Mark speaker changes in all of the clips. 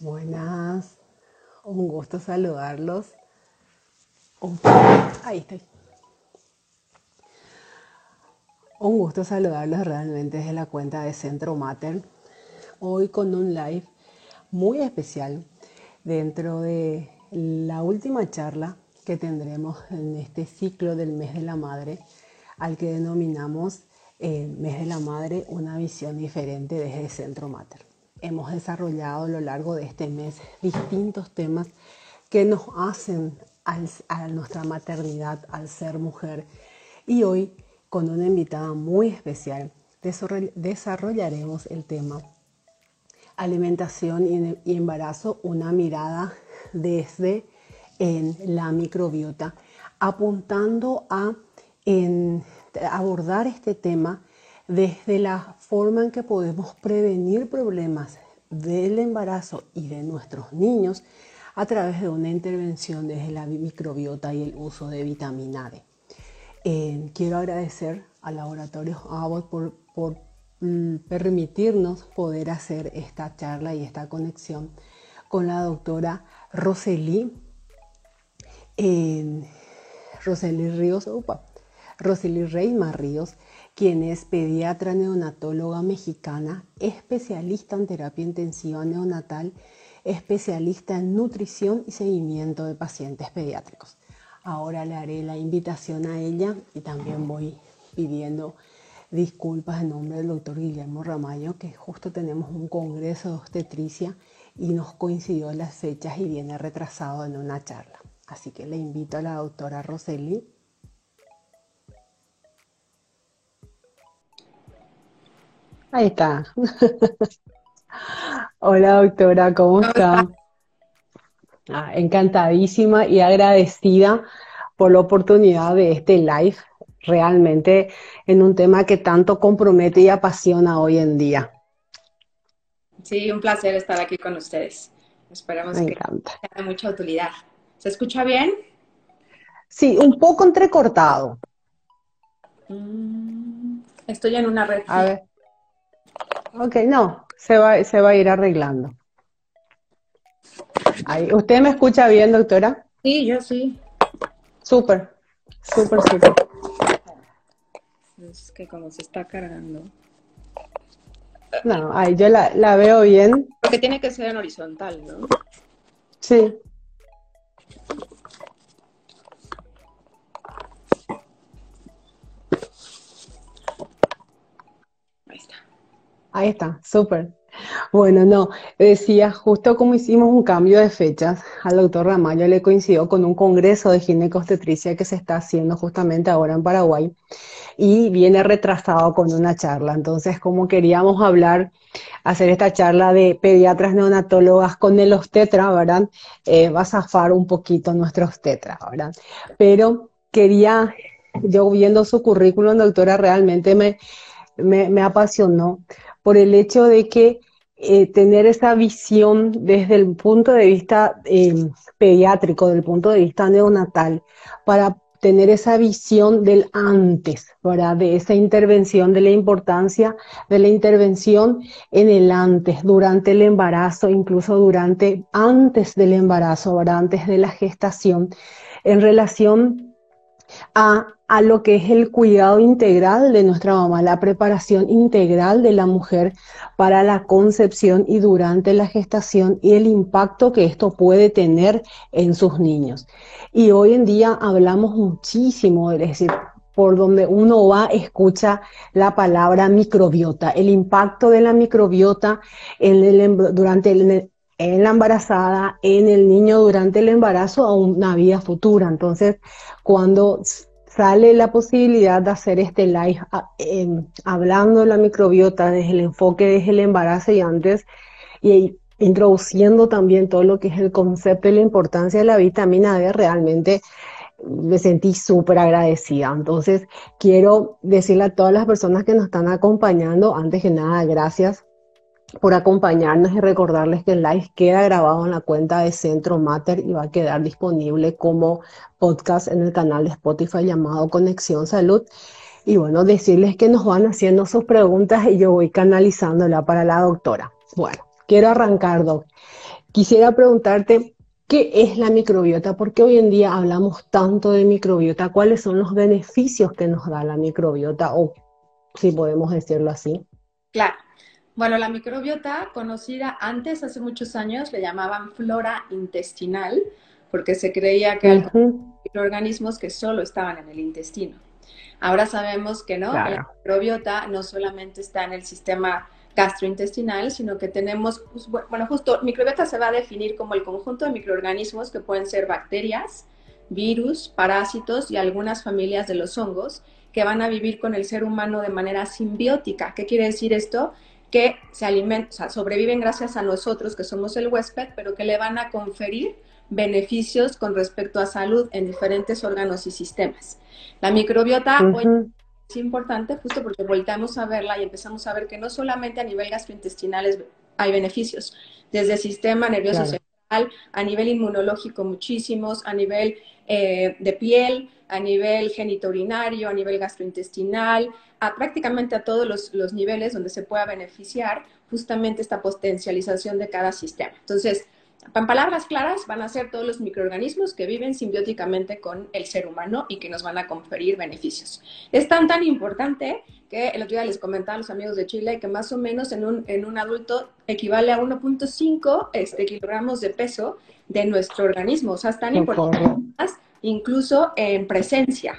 Speaker 1: Buenas, un gusto saludarlos. ahí estoy. Un gusto saludarlos realmente desde la cuenta de Centro Mater. Hoy con un live muy especial dentro de la última charla que tendremos en este ciclo del mes de la madre, al que denominamos el mes de la madre una visión diferente desde Centro Mater hemos desarrollado a lo largo de este mes distintos temas que nos hacen a nuestra maternidad al ser mujer. Y hoy, con una invitada muy especial, desarrollaremos el tema alimentación y embarazo, una mirada desde en la microbiota, apuntando a abordar este tema desde la forma en que podemos prevenir problemas del embarazo y de nuestros niños a través de una intervención desde la microbiota y el uso de vitamina D. Eh, quiero agradecer al laboratorio Abbott por, mm, permitirnos poder hacer esta charla y esta conexión con la doctora Roseli, eh, Roseli Ríos, opa, Roseli Reima Ríos, quien es pediatra neonatóloga mexicana, especialista en terapia intensiva neonatal, especialista en nutrición y seguimiento de pacientes pediátricos. Ahora le haré la invitación a ella y también voy pidiendo disculpas en nombre del doctor Guillermo Ramayo, que justo tenemos un congreso de obstetricia y nos coincidió las fechas y viene retrasado en una charla. Así que le invito a la doctora Roseli Ahí está. Hola doctora, ¿cómo, está? Ah, encantadísima y agradecida por la oportunidad de este live, realmente en un tema que tanto compromete y apasiona hoy en día.
Speaker 2: Sí, un placer estar aquí con ustedes. Esperamos que tenga mucha utilidad. ¿Se escucha bien?
Speaker 1: Sí, un poco entrecortado.
Speaker 2: Mm, estoy en una red.
Speaker 1: A ver. Ok, no, se va, se va a ir arreglando. Ahí. ¿Usted me escucha bien, doctora?
Speaker 2: Sí, yo sí.
Speaker 1: Súper, súper, súper.
Speaker 2: Es que como se está cargando.
Speaker 1: No, ahí yo la, la veo bien.
Speaker 2: Porque tiene que ser en horizontal, ¿no?
Speaker 1: Sí. Ahí está, súper. Bueno, no, decía, justo como hicimos un cambio de fechas, al doctor Ramallo le coincidió con un congreso de ginecostetricia que se está haciendo justamente ahora en Paraguay y viene retrasado con una charla. Entonces, como queríamos hablar, hacer esta charla de pediatras neonatólogas con el obstetra, ¿verdad? Eh, va a zafar un poquito nuestro obstetra, ¿verdad? Pero quería, yo viendo su currículum, doctora, realmente me, me, me apasionó por el hecho de que eh, tener esa visión desde el punto de vista em, pediátrico, del punto de vista neonatal, para tener esa visión del antes, ¿verdad? De esa intervención, de la importancia de la intervención en el antes, durante el embarazo, incluso durante, antes del embarazo, ¿verdad? Antes de la gestación, en relación a a lo que es el cuidado integral de nuestra mamá, la preparación integral de la mujer para la concepción y durante la gestación y el impacto que esto puede tener en sus niños. Y hoy en día hablamos muchísimo, es decir, por donde uno va, escucha la palabra microbiota, el impacto de la microbiota en durante el, en la embarazada, en el niño durante el embarazo a una vida futura. Entonces, cuando sale la posibilidad de hacer este live ah, em, hablando de la microbiota desde el enfoque desde el embarazo y antes, y introduciendo también todo lo que es el concepto y la importancia de la vitamina D, realmente me sentí súper agradecida. Entonces, quiero decirle a todas las personas que nos están acompañando, antes que nada, gracias por acompañarnos y recordarles que el live queda grabado en la cuenta de Centro Mater y va a quedar disponible como podcast en el canal de Spotify llamado Conexión Salud. Y bueno, decirles que nos van haciendo sus preguntas y yo voy canalizándola para la doctora. Bueno, quiero arrancar, doc. quisiera preguntarte, ¿qué es la microbiota? ¿Por qué hoy en día hablamos tanto de microbiota? ¿Cuáles son los beneficios que nos da la microbiota? O si podemos decirlo así.
Speaker 2: Claro. Bueno, la microbiota, conocida antes, hace muchos años, le llamaban flora intestinal, porque se creía que eran microorganismos que solo estaban en el intestino. Ahora sabemos que no, que la microbiota no solamente está en el sistema gastrointestinal, sino que tenemos, pues, bueno, justo, microbiota se va a definir como el conjunto de microorganismos que pueden ser bacterias, virus, parásitos y algunas familias de los hongos que van a vivir con el ser humano de manera simbiótica. ¿Qué quiere decir esto? Que se alimentan, o sea, sobreviven gracias a nosotros, que somos el huésped, pero que le van a conferir beneficios con respecto a salud en diferentes órganos y sistemas. La microbiota es importante justo porque volteamos a verla y empezamos a ver que no solamente a nivel gastrointestinal hay beneficios, desde el sistema nervioso central, a nivel inmunológico muchísimos, a nivel eh, de piel, a nivel genitourinario, a nivel gastrointestinal, a prácticamente a todos los, los niveles donde se pueda beneficiar justamente esta potencialización de cada sistema. Entonces, en palabras claras, van a ser todos los microorganismos que viven simbióticamente con el ser humano y que nos van a conferir beneficios. Es tan, tan importante que el otro día les comentaba a los amigos de Chile que más o menos en un, en un adulto equivale a 1.5 este, kilogramos de peso de nuestro organismo. O sea, es tan importante, incluso en presencia.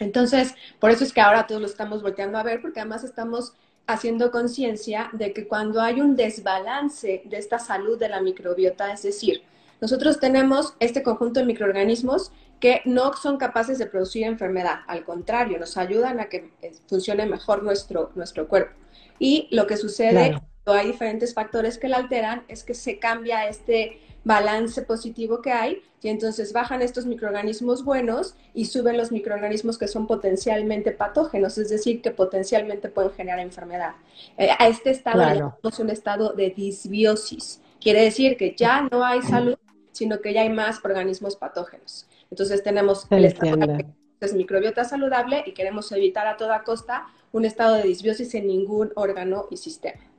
Speaker 2: Entonces, por eso es que ahora todos lo estamos volteando a ver, porque además estamos haciendo conciencia de que cuando hay un desbalance de esta salud de la microbiota, es decir, nosotros tenemos este conjunto de microorganismos que no son capaces de producir enfermedad, al contrario, nos ayudan a que eh, funcione mejor nuestro, nuestro cuerpo. Y lo que sucede hay diferentes factores que la alteran es que se cambia este balance positivo que hay y entonces bajan estos microorganismos buenos y suben los microorganismos que son potencialmente patógenos, es decir, que potencialmente pueden generar enfermedad. Eh, a este estado llamamos un estado de disbiosis. Quiere decir que ya no hay salud, sino que ya hay más organismos patógenos. Entonces tenemos el estado de microbiota saludable y queremos evitar a toda costa un estado de disbiosis en ningún órgano y sistema.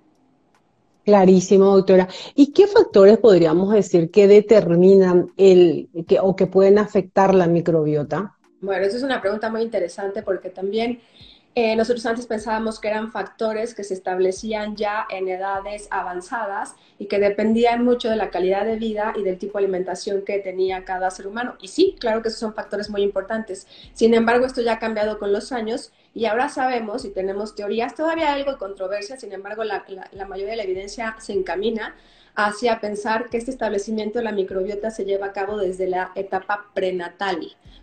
Speaker 1: Clarísimo, doctora. ¿Y qué factores podríamos decir que determinan el que, o que pueden afectar la microbiota?
Speaker 2: Bueno, esa es una pregunta muy interesante porque también eh, nosotros antes pensábamos que eran factores que se establecían ya en edades avanzadas y que dependían mucho de la calidad de vida y del tipo de alimentación que tenía cada ser humano. Y sí, claro que esos son factores muy importantes. Sin embargo, esto ya ha cambiado con los años y ahora sabemos y tenemos teorías, todavía algo de controversia, sin embargo la, mayoría de la evidencia se encamina hacia pensar que este establecimiento de la microbiota se lleva a cabo desde la etapa prenatal.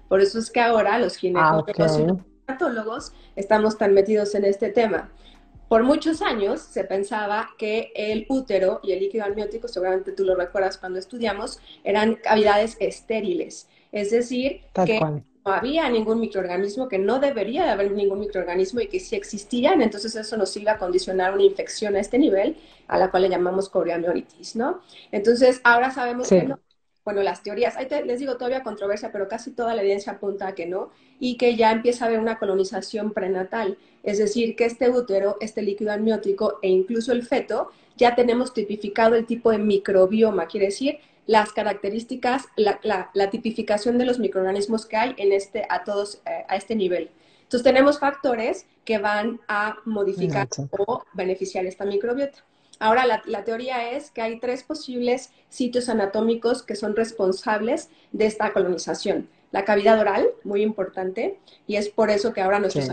Speaker 2: Por eso es que ahora los ginecólogos los patólogos estamos tan metidos en este tema. Por muchos años se pensaba que el útero y el líquido amniótico, seguramente tú lo recuerdas cuando estudiamos, eran cavidades estériles. Es decir, que no había ningún microorganismo, que no debería de haber ningún microorganismo y que si existían, entonces eso nos iba a condicionar una infección a este nivel, a la cual le llamamos coriamnionitis, ¿no? Entonces, ahora sabemos que no. Bueno, las teorías, ahí les digo todavía controversia, pero casi toda la evidencia apunta a que no, y que ya empieza a haber una colonización prenatal, es decir, que este útero, este líquido amniótico e incluso el feto, ya tenemos tipificado el tipo de microbioma, quiere decir las características, la, tipificación de los microorganismos que hay en este, a todos, eh, a este nivel. Entonces tenemos factores que van a modificar o beneficiar esta microbiota. Ahora, la, teoría es que hay tres posibles sitios anatómicos que son responsables de esta colonización. La cavidad oral, muy importante, y es por eso que ahora nuestros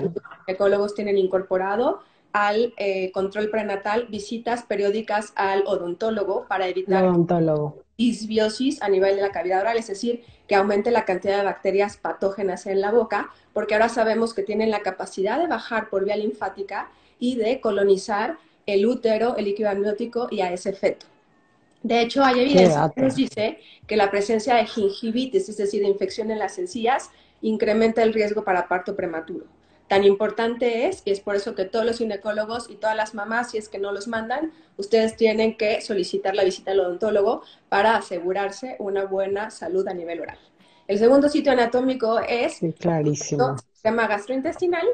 Speaker 2: ecólogos tienen incorporado al eh, control prenatal visitas periódicas al odontólogo para evitar disbiosis a nivel de la cavidad oral, es decir, que aumente la cantidad de bacterias patógenas en la boca, porque ahora sabemos que tienen la capacidad de bajar por vía linfática y de colonizar el útero, el líquido amniótico y a ese feto. De hecho, hay evidencia que nos dice que la presencia de gingivitis, es decir, de infección en las encías, incrementa el riesgo para parto prematuro tan importante es, y es por eso que todos los ginecólogos y todas las mamás, si es que no los mandan, ustedes tienen que solicitar la visita al odontólogo para asegurarse una buena salud a nivel oral. El segundo sitio anatómico es
Speaker 1: clarísimo.
Speaker 2: el sistema gastrointestinal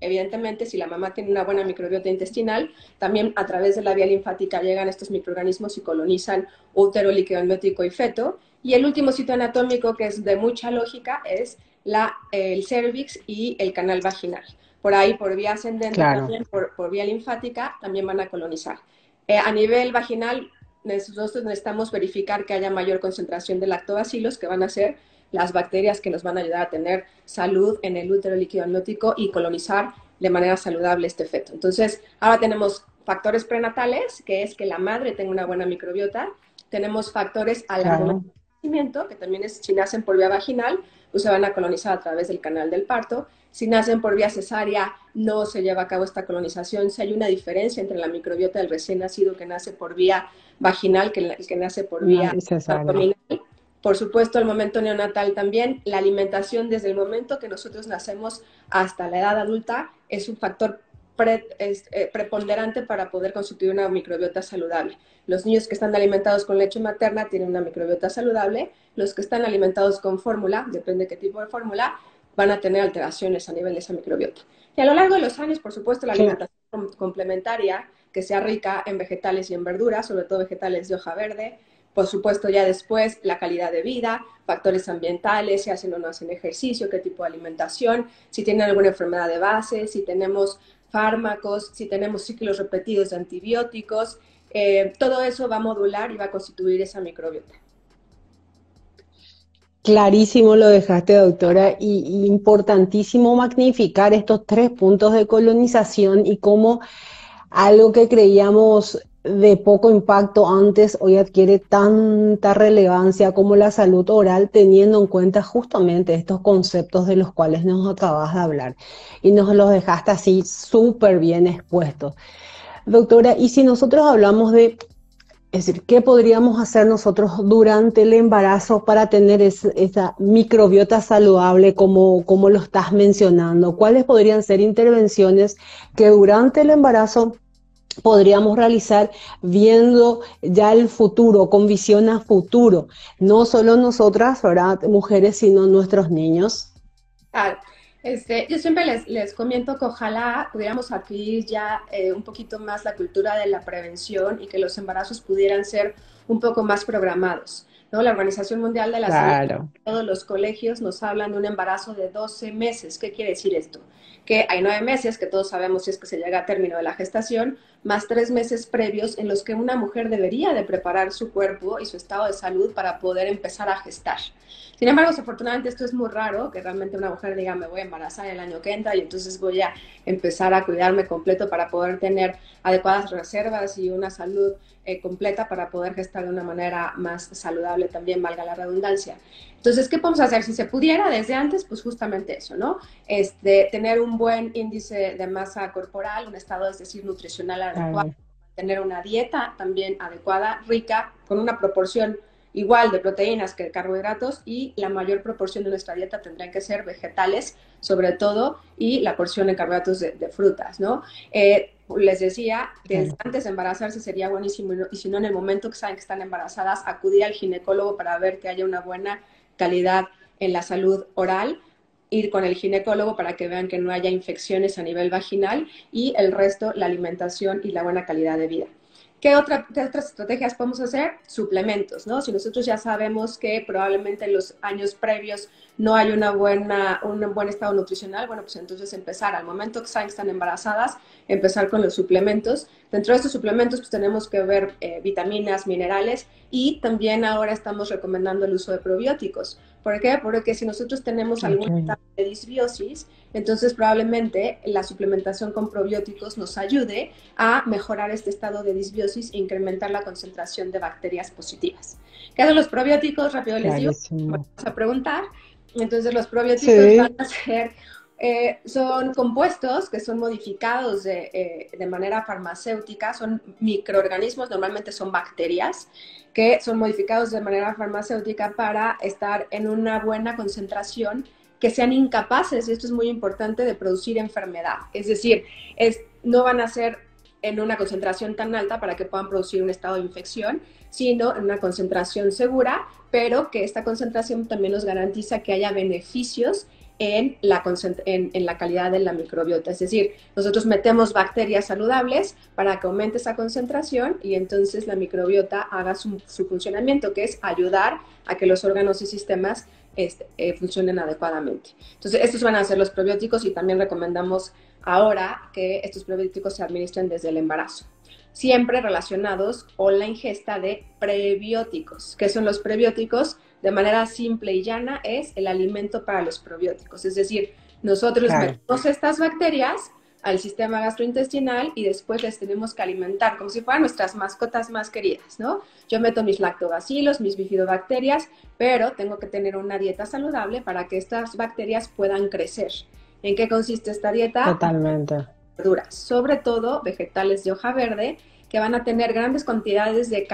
Speaker 2: Evidentemente, si la mamá tiene una buena microbiota intestinal, también a través de la vía linfática llegan estos microorganismos y colonizan útero, líquido amniótico y feto. Y el último sitio anatómico que es de mucha lógica es la, el cervix y el canal vaginal. Por ahí, por vía ascendente, también por, por, vía linfática, también van a colonizar. Eh, a nivel vaginal, nosotros necesitamos verificar que haya mayor concentración de lactobacilos, que van a ser las bacterias que nos van a ayudar a tener salud en el útero líquido amniótico y colonizar de manera saludable este feto. Entonces, ahora tenemos factores prenatales, que es que la madre tenga una buena microbiota. Tenemos factores al nacimiento, que también es si nacen por vía vaginal, pues se van a colonizar a través del canal del parto. Si nacen por vía cesárea, no se lleva a cabo esta colonización. Si hay una diferencia entre la microbiota del recién nacido que nace por vía vaginal que el que nace por vía abdominal, por supuesto, el momento neonatal también, la alimentación desde el momento que nosotros nacemos hasta la edad adulta es un factor eh, preponderante para poder constituir una microbiota saludable. Los niños que están alimentados con leche materna tienen una microbiota saludable, los que están alimentados con fórmula, depende de qué tipo de fórmula, van a tener alteraciones a nivel de esa microbiota. Y a lo largo de los años, por supuesto, la alimentación complementaria, que sea rica en vegetales y en verduras, sobre todo vegetales de hoja verde, por supuesto, ya después, la calidad de vida, factores ambientales, si hacen o no hacen ejercicio, qué tipo de alimentación, si tienen alguna enfermedad de base, si tenemos fármacos, si tenemos ciclos repetidos de antibióticos, eh, todo eso va a modular y va a constituir esa microbiota.
Speaker 1: Clarísimo lo dejaste, doctora, y, y importantísimo magnificar estos tres puntos de colonización y cómo algo que creíamos de poco impacto antes hoy adquiere tanta relevancia como la salud oral, teniendo en cuenta justamente estos conceptos de los cuales nos acabas de hablar y nos los dejaste así súper bien expuestos. Doctora, y si nosotros hablamos de, es decir, ¿qué podríamos hacer nosotros durante el embarazo para tener esa microbiota saludable como, como lo estás mencionando? ¿Cuáles podrían ser intervenciones que durante el embarazo podríamos realizar viendo ya el futuro, con visión a futuro, no solo nosotras, ¿verdad? mujeres, sino nuestros niños?
Speaker 2: este, yo siempre les, les comento que ojalá pudiéramos adquirir ya eh, un poquito más la cultura de la prevención y que los embarazos pudieran ser un poco más programados. ¿no? La Organización Mundial de la Salud, todos los colegios nos hablan de un embarazo de 12 meses. ¿Qué quiere decir esto? Que hay nueve meses, que todos sabemos si es que se llega a término de la gestación, más tres meses previos en los que una mujer debería de preparar su cuerpo y su estado de salud para poder empezar a gestar. Sin embargo, desafortunadamente esto es muy raro, que realmente una mujer diga me voy a embarazar el año que entra y entonces voy a empezar a cuidarme completo para poder tener adecuadas reservas y una salud eh, completa para poder gestar de una manera más saludable también, valga la redundancia. Entonces, ¿qué podemos hacer? Si se pudiera desde antes, pues justamente eso, ¿no? Este, tener un buen índice de masa corporal, un estado, es decir, nutricional adecuado, tener una dieta también adecuada, rica, con una proporción igual de proteínas que de carbohidratos y la mayor proporción de nuestra dieta tendrían que ser vegetales, sobre todo, y la porción de carbohidratos de, frutas, ¿no? Eh, les decía, que antes de embarazarse sería buenísimo y si no en el momento que saben que están embarazadas, acudir al ginecólogo para ver que haya una buena calidad en la salud oral ir con el ginecólogo para que vean que no haya infecciones a nivel vaginal y el resto, la alimentación y la buena calidad de vida. ¿Qué, otra, otras estrategias podemos hacer? Suplementos, ¿no? Si nosotros ya sabemos que probablemente en los años previos no hay una buena, un buen estado nutricional, bueno, pues entonces empezar al momento que saben que están embarazadas, empezar con los suplementos. Dentro de estos suplementos, pues tenemos que ver eh, vitaminas, minerales y también ahora estamos recomendando el uso de probióticos. ¿Por qué? Porque si nosotros tenemos algún estado de disbiosis, entonces probablemente la suplementación con probióticos nos ayude a mejorar este estado de disbiosis e incrementar la concentración de bacterias positivas. ¿Qué hacen los probióticos? Rápido les digo, vamos a preguntar. Entonces los probióticos van a ser eh, son compuestos que son modificados de, eh, de, manera farmacéutica, son microorganismos, normalmente son bacterias, que son modificados de manera farmacéutica para estar en una buena concentración, que sean incapaces, y esto es muy importante, de producir enfermedad. Es decir, es, no van a ser en una concentración tan alta para que puedan producir un estado de infección, sino en una concentración segura, pero que esta concentración también nos garantiza que haya beneficios en la, en, la calidad de la microbiota. Es decir, nosotros metemos bacterias saludables para que aumente esa concentración y entonces la microbiota haga su, funcionamiento, que es ayudar a que los órganos y sistemas este, eh, funcionen adecuadamente. Entonces, estos van a ser los probióticos y también recomendamos ahora que estos probióticos se administren desde el embarazo siempre relacionados con la ingesta de prebióticos. ¿Qué son los prebióticos? De manera simple y llana es el alimento para los probióticos. Es decir, nosotros metemos estas bacterias al sistema gastrointestinal y después les tenemos que alimentar como si fueran nuestras mascotas más queridas, ¿no? Yo meto mis lactobacilos, mis bifidobacterias, pero tengo que tener una dieta saludable para que estas bacterias puedan crecer. ¿En qué consiste esta dieta?
Speaker 1: Totalmente
Speaker 2: sobre todo vegetales de hoja verde, que van a tener grandes cantidades de,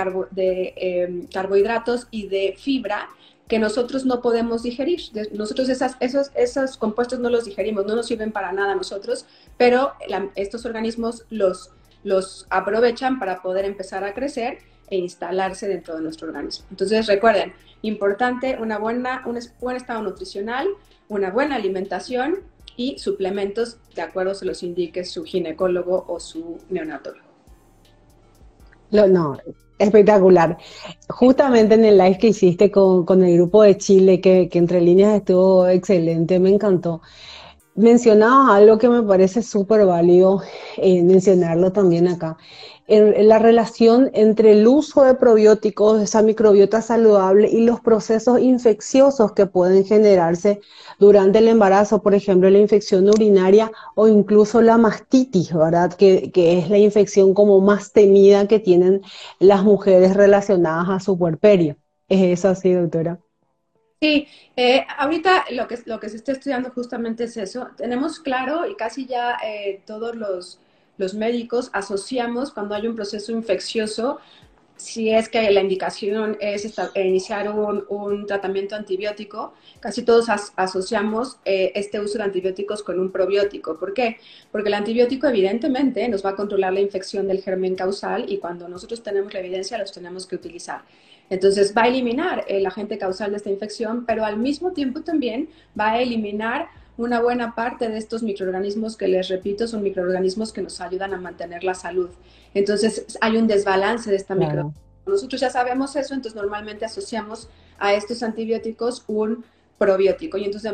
Speaker 2: em, carbohidratos y de fibra que nosotros no podemos digerir. Nosotros esas, esos, esos compuestos no los digerimos, no nos sirven para nada a nosotros, pero estos organismos los, los aprovechan para poder empezar a crecer e instalarse dentro de nuestro organismo. Entonces recuerden, importante una buena, un buen estado nutricional, una buena alimentación y suplementos de acuerdo se los indique su ginecólogo o su neonatólogo.
Speaker 1: no, espectacular. Justamente en el live que hiciste con, el grupo de Chile, que, que, entre líneas estuvo excelente, me encantó. Mencionabas algo que me parece súper válido eh, mencionarlo también acá, en, la relación entre el uso de probióticos, esa microbiota saludable y los procesos infecciosos que pueden generarse durante el embarazo, por ejemplo, la infección urinaria o incluso la mastitis, ¿verdad? Que, que es la infección como más temida que tienen las mujeres relacionadas a su puerperio. ¿Es eso así, doctora?
Speaker 2: Sí, eh, ahorita lo que, lo que se está estudiando justamente es eso. Tenemos claro y casi ya eh, todos los, los médicos asociamos cuando hay un proceso infeccioso si es que la indicación es iniciar un, tratamiento antibiótico, casi todos asociamos eh, este uso de antibióticos con un probiótico. ¿Por qué? Porque el antibiótico evidentemente nos va a controlar la infección del germen causal y cuando nosotros tenemos la evidencia los tenemos que utilizar. Entonces va a eliminar el agente causal de esta infección, pero al mismo tiempo también va a eliminar una buena parte de estos microorganismos que les repito son microorganismos que nos ayudan a mantener la salud. Entonces hay un desbalance de esta micro. Nosotros ya sabemos eso, entonces normalmente asociamos a estos antibióticos un probiótico y entonces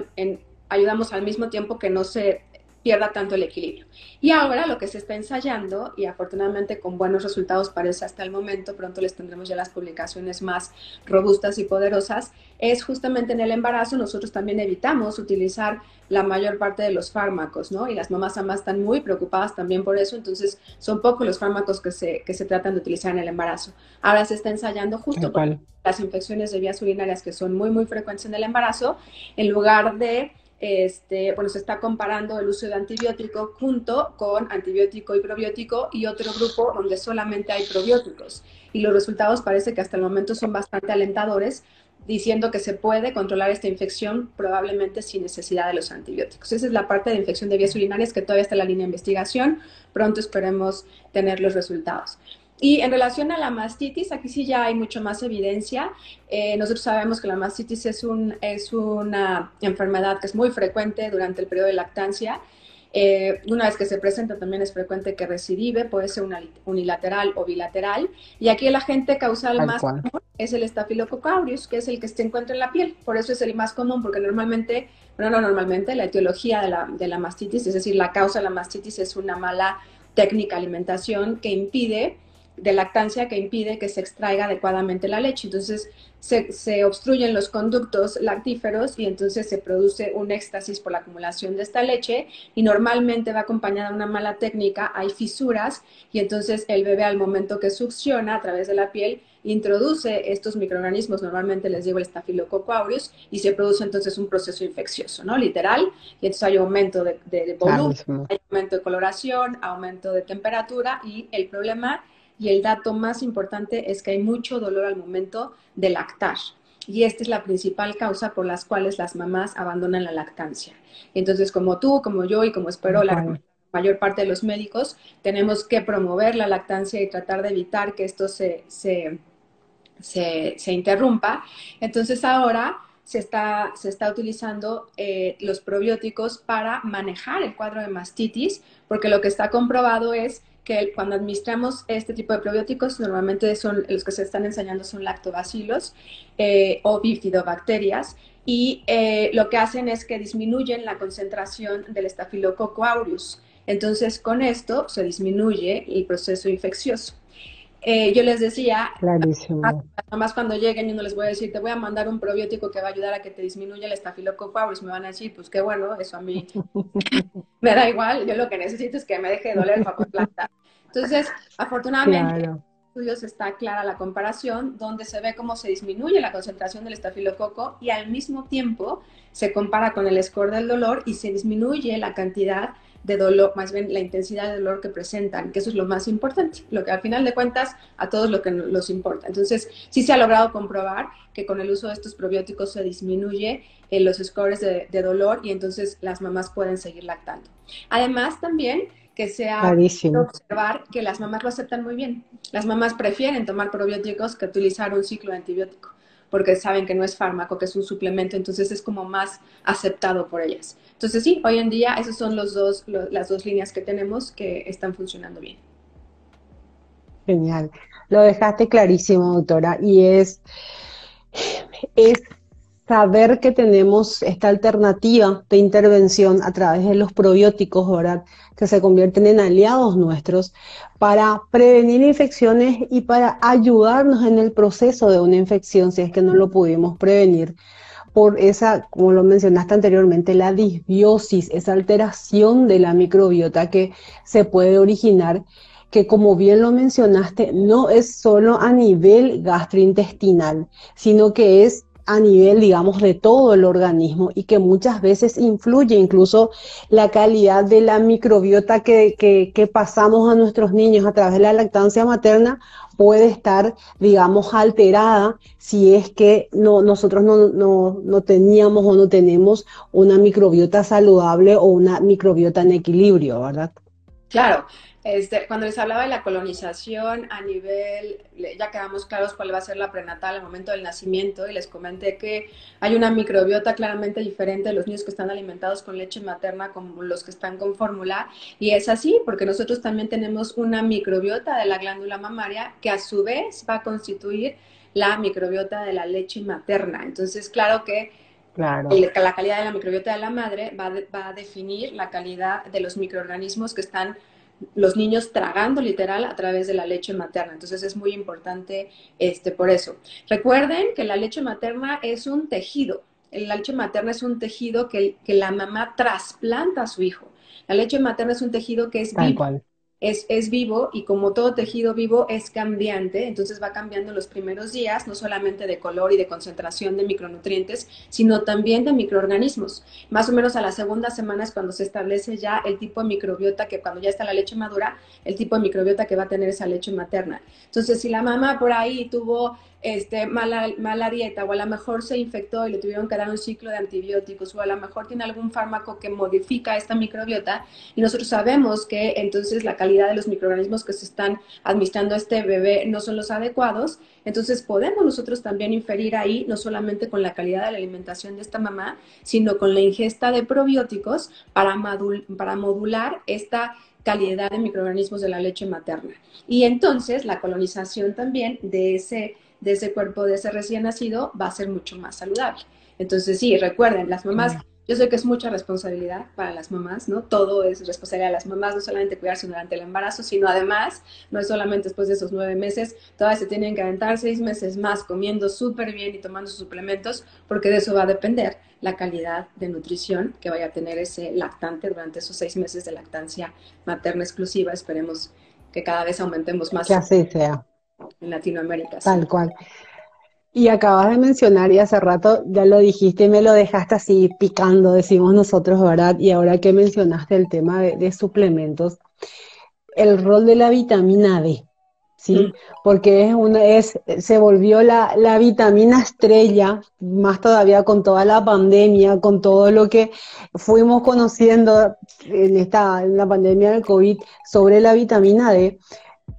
Speaker 2: ayudamos al mismo tiempo que no se pierda tanto el equilibrio. Y ahora lo que se está ensayando, y afortunadamente con buenos resultados parece hasta el momento, pronto les tendremos ya las publicaciones más robustas y poderosas, es justamente en el embarazo nosotros también evitamos utilizar la mayor parte de los fármacos, ¿no? Y las mamás además están muy preocupadas también por eso, entonces son pocos los fármacos que se, que se tratan de utilizar en el embarazo. Ahora se está ensayando justo con las infecciones de vías urinarias que son muy, muy frecuentes en el embarazo, en lugar de este, bueno, se está comparando el uso de antibiótico junto con antibiótico y probiótico y otro grupo donde solamente hay probióticos. Y los resultados parece que hasta el momento son bastante alentadores, diciendo que se puede controlar esta infección probablemente sin necesidad de los antibióticos. Esa es la parte de infección de vías urinarias que todavía está en la línea de investigación. Pronto esperemos tener los resultados. Y en relación a la mastitis, aquí sí ya hay mucho más evidencia. Eh, nosotros sabemos que la mastitis es, un, es una enfermedad que es muy frecuente durante el periodo de lactancia. Eh, una vez que se presenta también es frecuente que recidive, puede ser unilateral o bilateral. Y aquí el agente causal más común es el Staphylococcus aureus, que es el que se encuentra en la piel. Por eso es el más común, porque normalmente, bueno, no normalmente, la etiología de la, de la mastitis, es decir, la causa de la mastitis es una mala técnica de alimentación que impide de lactancia que impide que se extraiga adecuadamente la leche. Entonces se, obstruyen los conductos lactíferos y entonces se produce un éxtasis por la acumulación de esta leche y normalmente va acompañada de una mala técnica, hay fisuras y entonces el bebé al momento que succiona a través de la piel introduce estos microorganismos, normalmente les digo el Staphylococcus aureus, y se produce entonces un proceso infeccioso, ¿no? Literal, y entonces hay aumento de, de volumen, hay aumento de coloración, aumento de temperatura, y el problema y el dato más importante es que hay mucho dolor al momento de lactar. Y esta es la principal causa por las cuales las mamás abandonan la lactancia. Entonces, como tú, como yo y como espero la mayor parte de los médicos, tenemos que promover la lactancia y tratar de evitar que esto se, se, se, se interrumpa. Entonces, ahora se está, se está utilizando eh, los probióticos para manejar el cuadro de mastitis, porque lo que está comprobado es que cuando administramos este tipo de probióticos, normalmente son los que se están enseñando son lactobacilos eh, o bifidobacterias, y eh, lo que hacen es que disminuyen la concentración del estafilococo aureus. Entonces, con esto se disminuye el proceso infeccioso. Eh, yo les decía,
Speaker 1: Clarísimo.
Speaker 2: mamás cuando lleguen yo no les voy a decir, te voy a mandar un probiótico que va a ayudar a que te disminuya el estafilococo aureus. Me van a decir, pues qué bueno, eso a mí me da igual. Yo lo que necesito es que me deje de doler el planta. Entonces, afortunadamente, en estudios está clara la comparación, donde se ve cómo se disminuye la concentración del estafilococo y al mismo tiempo se compara con el score del dolor y se disminuye la cantidad de dolor, más bien la intensidad de dolor que presentan, que eso es lo más importante, lo que al final de cuentas a todos lo que nos importa. Entonces, sí se ha logrado comprobar que con el uso de estos probióticos se disminuye eh, los scores de, dolor y entonces las mamás pueden seguir lactando. Además, también que se ha observar que las mamás lo aceptan muy bien. Las mamás prefieren tomar probióticos que utilizar un ciclo de antibiótico porque saben que no es fármaco, que es un suplemento, entonces es como más aceptado por ellas. Entonces sí, hoy en día esas son los dos, las dos líneas que tenemos que están funcionando bien.
Speaker 1: Genial. Lo dejaste clarísimo, doctora, y es, es saber que tenemos esta alternativa de intervención a través de los probióticos, ¿verdad? Que se convierten en aliados nuestros para prevenir infecciones y para ayudarnos en el proceso de una infección si es que no lo pudimos prevenir por esa, como lo mencionaste anteriormente, la disbiosis, esa alteración de la microbiota que se puede originar que como bien lo mencionaste, no es solo a nivel gastrointestinal, sino que es a nivel, digamos, de todo el organismo y que muchas veces influye incluso la calidad de la microbiota que, que, pasamos a nuestros niños a través de la lactancia materna puede estar, digamos, alterada si es que no, nosotros no, no, no teníamos o no tenemos una microbiota saludable o una microbiota en equilibrio, ¿verdad?
Speaker 2: Claro, este, cuando les hablaba de la colonización a nivel, ya quedamos claros cuál va a ser la prenatal al momento del nacimiento y les comenté que hay una microbiota claramente diferente de los niños que están alimentados con leche materna como los que están con fórmula y es así porque nosotros también tenemos una microbiota de la glándula mamaria que a su vez va a constituir la microbiota de la leche materna. Entonces, claro que Claro. La calidad de la microbiota de la madre va, va, a definir la calidad de los microorganismos que están los niños tragando literal a través de la leche materna. Entonces es muy importante este, por eso. Recuerden que la leche materna es un tejido. La leche materna es un tejido que, que la mamá trasplanta a su hijo. La leche materna es un tejido que es vivo es, vivo y como todo tejido vivo es cambiante, entonces va cambiando los primeros días, no solamente de color y de concentración de micronutrientes, sino también de microorganismos. Más o menos a la segunda semana es cuando se establece ya el tipo de microbiota que cuando ya está la leche madura, el tipo de microbiota que va a tener esa leche materna. Entonces, si la mamá por ahí tuvo este, mala, mala dieta o a lo mejor se infectó y le tuvieron que dar un ciclo de antibióticos o a lo mejor tiene algún fármaco que modifica esta microbiota y nosotros sabemos que entonces la calidad de los microorganismos que se están administrando a este bebé no son los adecuados, entonces podemos nosotros también inferir ahí no solamente con la calidad de la alimentación de esta mamá, sino con la ingesta de probióticos para, para modular esta calidad de microorganismos de la leche materna. Y entonces la colonización también de ese de ese cuerpo de ese recién nacido va a ser mucho más saludable. Entonces, sí, recuerden, las mamás, yo sé que es mucha responsabilidad para las mamás, ¿no? Todo es responsabilidad de las mamás, no solamente cuidarse durante el embarazo, sino además, no es solamente después de esos nueve meses, todas se tienen que aventar seis meses más comiendo súper bien y tomando sus suplementos, porque de eso va a depender la calidad de nutrición que vaya a tener ese lactante durante esos seis meses de lactancia materna exclusiva. Esperemos que cada vez aumentemos más.
Speaker 1: Que así sea
Speaker 2: en Latinoamérica.
Speaker 1: Tal cual. Y acabas de mencionar, y hace rato ya lo dijiste y me lo dejaste así picando, decimos nosotros, ¿verdad? Y ahora que mencionaste el tema de, suplementos, el rol de la vitamina D, ¿sí? Mm. Porque es una, es, se volvió la, la, vitamina estrella, más todavía con toda la pandemia, con todo lo que fuimos conociendo en esta, en la pandemia del COVID sobre la vitamina D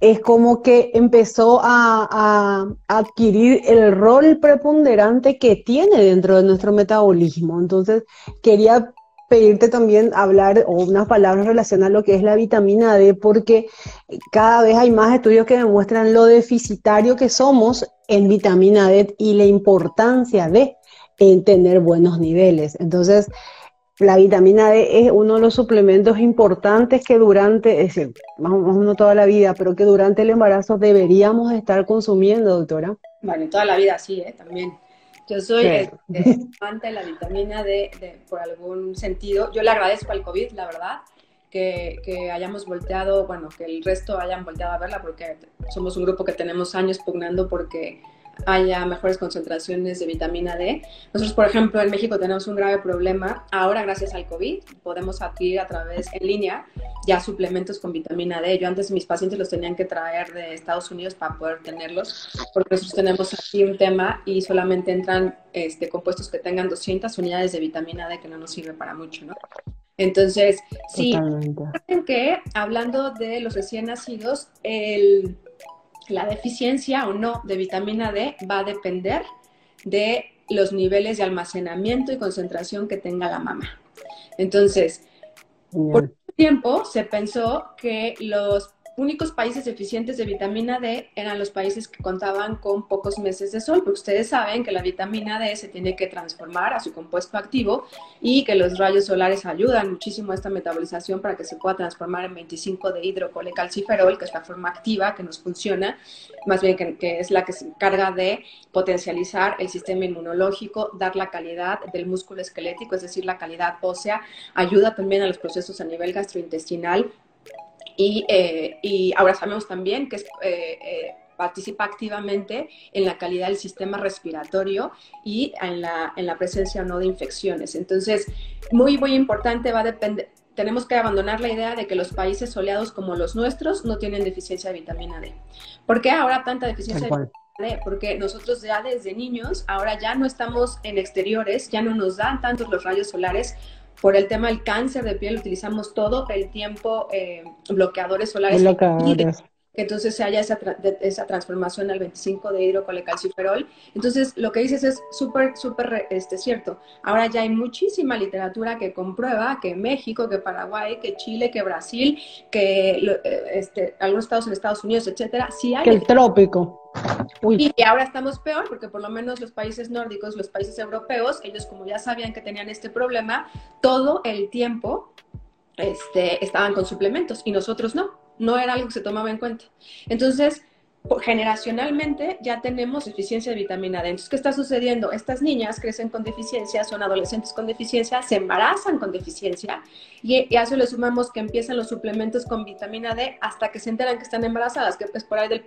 Speaker 1: es como que empezó a, adquirir el rol preponderante que tiene dentro de nuestro metabolismo. Entonces, quería pedirte también hablar o unas palabras relacionadas a lo que es la vitamina D, porque cada vez hay más estudios que demuestran lo deficitario que somos en vitamina D y la importancia de tener buenos niveles. Entonces, la vitamina D es uno de los suplementos importantes que durante, es decir, más o menos toda la vida, pero que durante el embarazo deberíamos estar consumiendo, doctora.
Speaker 2: Bueno, toda la vida sí, ¿eh? también. Yo soy este, amante de la vitamina D por algún sentido. Yo le agradezco al COVID, la verdad, que, que, hayamos volteado, bueno, que el resto hayan volteado a verla, porque somos un grupo que tenemos años pugnando porque haya mejores concentraciones de vitamina D. Nosotros, por ejemplo, en México tenemos un grave problema. Ahora, gracias al COVID, podemos adquirir a través en línea ya suplementos con vitamina D. Yo antes mis pacientes los tenían que traer de Estados Unidos para poder tenerlos, porque nosotros tenemos aquí un tema y solamente entran este, compuestos que tengan 200 unidades de vitamina D, que no nos sirve para mucho, ¿no? Entonces, sí, que hablando de los recién nacidos, el la deficiencia o no de vitamina D va a depender de los niveles de almacenamiento y concentración que tenga la mamá. Entonces, por un tiempo se pensó que los únicos países eficientes de vitamina D eran los países que contaban con pocos meses de sol, porque ustedes saben que la vitamina D se tiene que transformar a su compuesto activo y que los rayos solares ayudan muchísimo a esta metabolización para que se pueda transformar en 25 de hidrocolecalciferol, que es la forma activa que nos funciona, más bien que es la que se encarga de potencializar el sistema inmunológico, dar la calidad del músculo esquelético, es decir, la calidad ósea, ayuda también a los procesos a nivel gastrointestinal eh, y, ahora sabemos también que eh, eh, participa activamente en la calidad del sistema respiratorio y en la, en la presencia o no de infecciones. Entonces, muy, muy importante, va a depender, tenemos que abandonar la idea de que los países soleados como los nuestros no tienen deficiencia de vitamina D. ¿Por qué ahora tanta deficiencia de vitamina D? Porque nosotros ya desde niños, ahora ya no estamos en exteriores, ya no nos dan tantos los rayos solares, por el tema del cáncer de piel utilizamos todo el tiempo eh, bloqueadores solares. Bloqueadores. Entonces se haya esa, esa transformación al 25 de hidrocolecalciferol. Entonces lo que dices es súper, súper este, cierto. Ahora ya hay muchísima literatura que comprueba que México, que Paraguay, que Chile, que Brasil, que eh, este, algunos estados en Estados Unidos, etcétera, sí hay.
Speaker 1: Que el trópico.
Speaker 2: Y ahora estamos peor porque por lo menos los países nórdicos, los países europeos, ellos como ya sabían que tenían este problema, todo el tiempo este, estaban con suplementos y nosotros no, no era algo que se tomaba en cuenta. Entonces, generacionalmente ya tenemos deficiencia de vitamina D. Entonces, ¿qué está sucediendo? Estas niñas crecen con deficiencia, son adolescentes con deficiencia, se embarazan con deficiencia y, a eso le sumamos que empiezan los suplementos con vitamina D hasta que se enteran que están embarazadas, que es por ahí del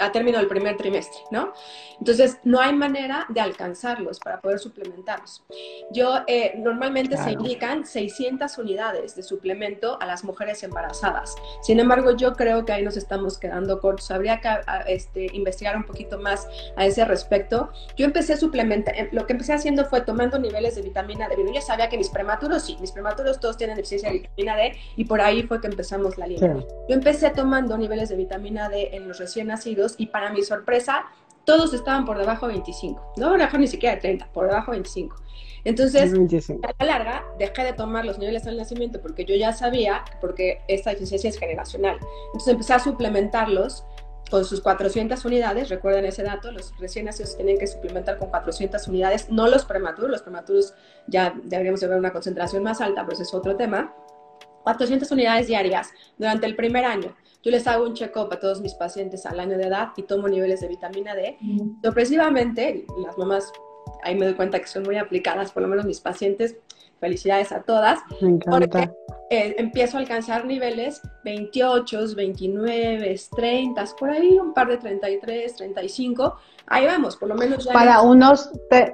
Speaker 2: a término del primer trimestre, ¿no? Entonces, no hay manera de alcanzarlos para poder suplementarlos. Yo, eh, normalmente se indican 600 unidades de suplemento a las mujeres embarazadas. Sin embargo, yo creo que ahí nos estamos quedando cortos. Habría que este, investigar un poquito más a ese respecto. Yo empecé a suplementar, eh, lo que empecé haciendo fue tomando niveles de vitamina D. Yo sabía que mis prematuros, sí, mis prematuros todos tienen deficiencia de vitamina D y por ahí fue que empezamos la línea. Yo empecé tomando niveles de vitamina D en los recién nacidos y para mi sorpresa, todos estaban por debajo de 25. No por ni siquiera de 30, por debajo de 25. Entonces, a la larga, dejé de tomar los niveles del nacimiento porque yo ya sabía, porque esta deficiencia es generacional. Entonces empecé a suplementarlos con sus 400 unidades, recuerden ese dato, los recién nacidos tienen que suplementar con 400 unidades, no los prematuros, los prematuros ya deberíamos de ver una concentración más alta, pero ese es otro tema. 400 unidades diarias durante el primer año. Yo les hago un check-up a todos mis pacientes al año de edad y tomo niveles de vitamina D. Sorpresivamente, las mamás, ahí me doy cuenta que son muy aplicadas, por lo menos mis pacientes, felicidades a todas. Me encanta. Eh, empiezo a alcanzar niveles 28, 29, 30, por ahí un par de 33, 35. Ahí vamos, por lo menos ya.
Speaker 1: Para unos, te,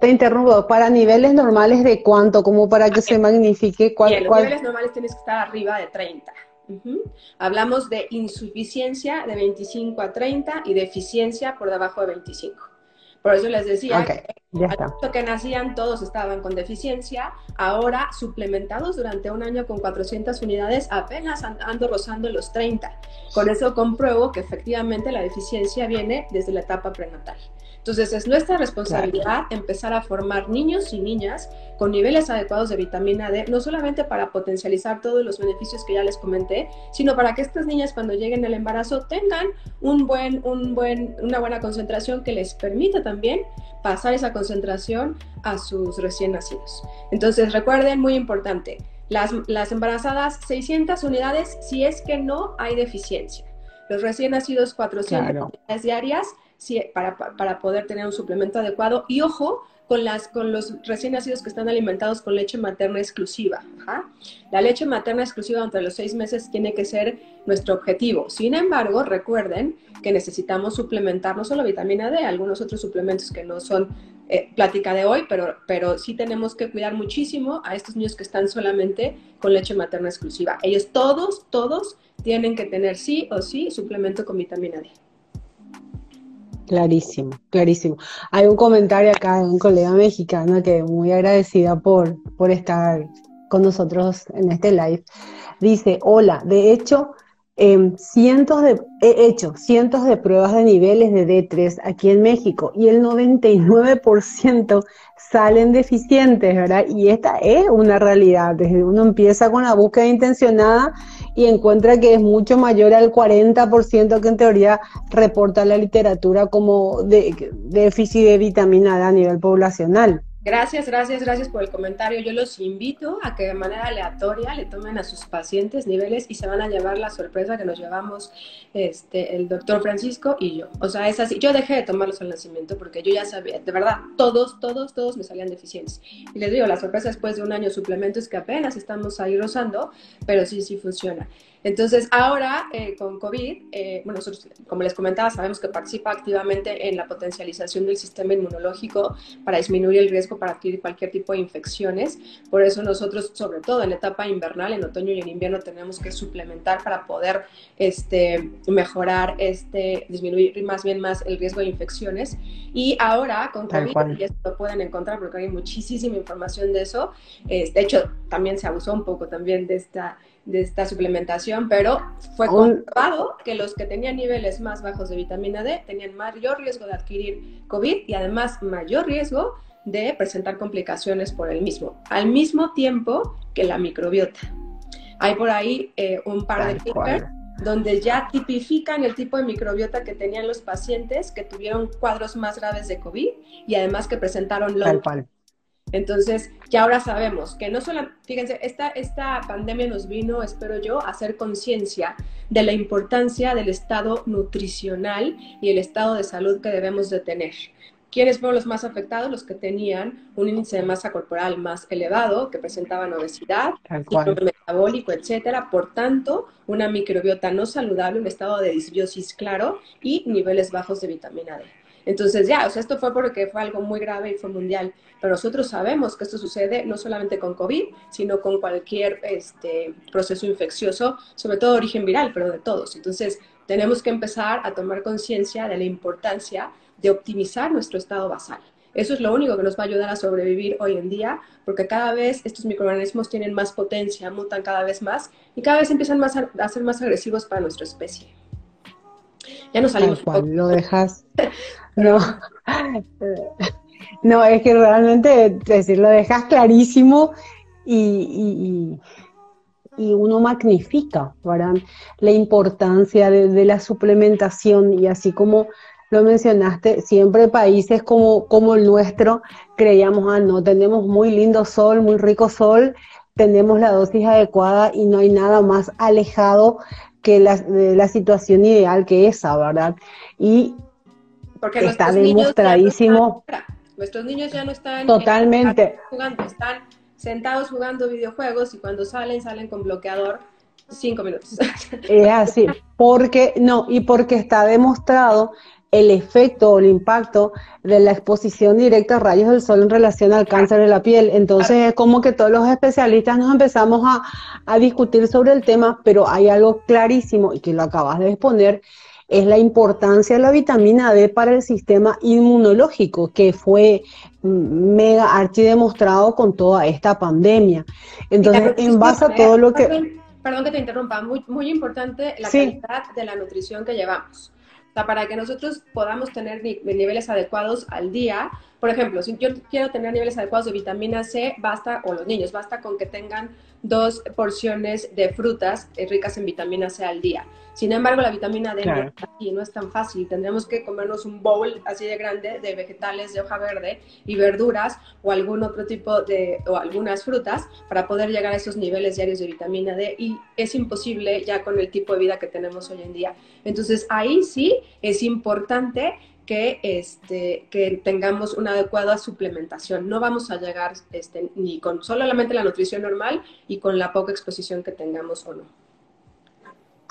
Speaker 1: te, interrumpo, para niveles normales de cuánto, como para que se magnifique
Speaker 2: cuál. Bien, los niveles normales tienes que estar arriba de 30. Hablamos de insuficiencia de 25 a 30 y deficiencia por debajo de 25. Por eso les decía que
Speaker 1: está.
Speaker 2: que nacían todos estaban con deficiencia, ahora suplementados durante un año con 400 unidades, apenas ando rozando los 30. Con eso compruebo que efectivamente la deficiencia viene desde la etapa prenatal. Entonces es nuestra responsabilidad empezar a formar niños y niñas con niveles adecuados de vitamina D, no solamente para potencializar todos los beneficios que ya les comenté, sino para que estas niñas cuando lleguen al embarazo tengan un buen, un buen, una buena concentración que les permita también pasar esa concentración a sus recién nacidos. Entonces recuerden, muy importante, las, las embarazadas 600 unidades si es que no hay deficiencia. Los recién nacidos 400 unidades diarias para, para poder tener un suplemento adecuado. Y ojo, con, las, con los recién nacidos que están alimentados con leche materna exclusiva. La leche materna exclusiva entre los seis meses tiene que ser nuestro objetivo. Sin embargo, recuerden que necesitamos suplementar no solo vitamina D, algunos otros suplementos que no son eh, plática de hoy, pero, pero sí tenemos que cuidar muchísimo a estos niños que están solamente con leche materna exclusiva. Ellos todos, todos tienen que tener sí o sí suplemento con vitamina D.
Speaker 1: Clarísimo, clarísimo. Hay un comentario acá de un colega mexicano que muy agradecida por, por estar con nosotros en este live. Dice, hola, de hecho, em, cientos de, he hecho cientos de pruebas de niveles de D3 aquí en México y el 99% salen deficientes, ¿verdad? Y esta es una realidad. Desde uno empieza con la búsqueda intencionada y encuentra que es mucho mayor al 40% que en teoría reporta la literatura como de, déficit de vitamina D a nivel poblacional.
Speaker 2: Gracias, gracias, gracias por el comentario. Yo los invito a que de manera aleatoria le tomen a sus pacientes niveles y se van a llevar la sorpresa que nos llevamos este, el doctor Francisco y yo. O sea, es así. Yo dejé de tomarlos al nacimiento porque yo ya sabía, de verdad, todos, todos, todos me salían deficientes. Y les digo, la sorpresa después de un año suplemento es que apenas estamos ahí rozando, pero sí, sí funciona. Entonces, ahora eh, con COVID, eh, bueno, nosotros, como les comentaba, sabemos que participa activamente en la potencialización del sistema inmunológico para disminuir el riesgo para adquirir cualquier tipo de infecciones. Por eso nosotros, sobre todo en etapa invernal, en otoño y en invierno, tenemos que suplementar para poder este, mejorar, este, disminuir más bien más el riesgo de infecciones. Y ahora con COVID, y esto lo pueden encontrar porque hay muchísima información de eso. de hecho, también se abusó un poco también de esta de esta suplementación, pero fue comprobado que los que tenían niveles más bajos de vitamina D tenían mayor riesgo de adquirir COVID y además mayor riesgo de presentar complicaciones por el mismo, al mismo tiempo que la microbiota. Hay por ahí eh, un par de papers donde ya tipifican el tipo de microbiota que tenían los pacientes que tuvieron cuadros más graves de COVID y además que presentaron long entonces, ya ahora sabemos que no solo, fíjense, esta, esta pandemia nos vino, espero yo, a hacer conciencia de la importancia del estado nutricional y el estado de salud que debemos de tener. ¿Quiénes fueron los más afectados? Los que tenían un índice de masa corporal más elevado, que presentaban obesidad, metabólico, etcétera. Por tanto, una microbiota no saludable, un estado de disbiosis claro y niveles bajos de vitamina D. Entonces ya, o sea, esto fue porque fue algo muy grave y fue mundial, pero nosotros sabemos que esto sucede no solamente con COVID, sino con cualquier este, proceso infeccioso, sobre todo de origen viral, pero de todos. Entonces tenemos que empezar a tomar conciencia de la importancia de optimizar nuestro estado basal. Eso es lo único que nos va a ayudar a sobrevivir hoy en día, porque cada vez estos microorganismos tienen más potencia, mutan cada vez más y cada vez empiezan más a, a ser más agresivos para nuestra especie.
Speaker 1: Ya no salimos. lo dejas. No. No, es que realmente, decir, lo dejas clarísimo y, y, uno magnifica la importancia de, la suplementación y así como lo mencionaste, siempre países como, como el nuestro creíamos, ah, no, tenemos muy lindo sol, muy rico sol, tenemos la dosis adecuada y no hay nada más alejado que la, la situación ideal que esa, ¿verdad? Y
Speaker 2: Porque está demostradísimo. nuestros niños ya no están
Speaker 1: totalmente
Speaker 2: jugando, están sentados jugando videojuegos y cuando salen, salen con bloqueador cinco minutos.
Speaker 1: Es así, porque no, y porque está demostrado el efecto o el impacto de la exposición directa a rayos del sol en relación al cáncer de la piel. Entonces es como que todos los especialistas nos empezamos a, discutir sobre el tema, pero hay algo clarísimo y que lo acabas de exponer, es la importancia de la vitamina D para el sistema inmunológico, que fue mega archi demostrado con toda esta pandemia. Entonces, en base a todo lo que...
Speaker 2: Perdón, que te interrumpa, muy, muy importante la calidad de la nutrición que llevamos. O sea, para que nosotros podamos tener niveles adecuados al día, por ejemplo, si yo quiero tener niveles adecuados de vitamina C, basta, o los niños, basta con que tengan dos porciones de frutas ricas en vitamina C al día. Sin embargo, la vitamina D no, es no es tan fácil. Tendremos que comernos un bowl así de grande de vegetales de hoja verde y verduras o algún otro tipo de, o algunas frutas para poder llegar a esos niveles diarios de vitamina D y es imposible ya con el tipo de vida que tenemos hoy en día. Entonces, ahí sí es importante que, este, que tengamos una adecuada suplementación. No vamos a llegar este, ni con solamente la nutrición normal y con la poca exposición que tengamos o no.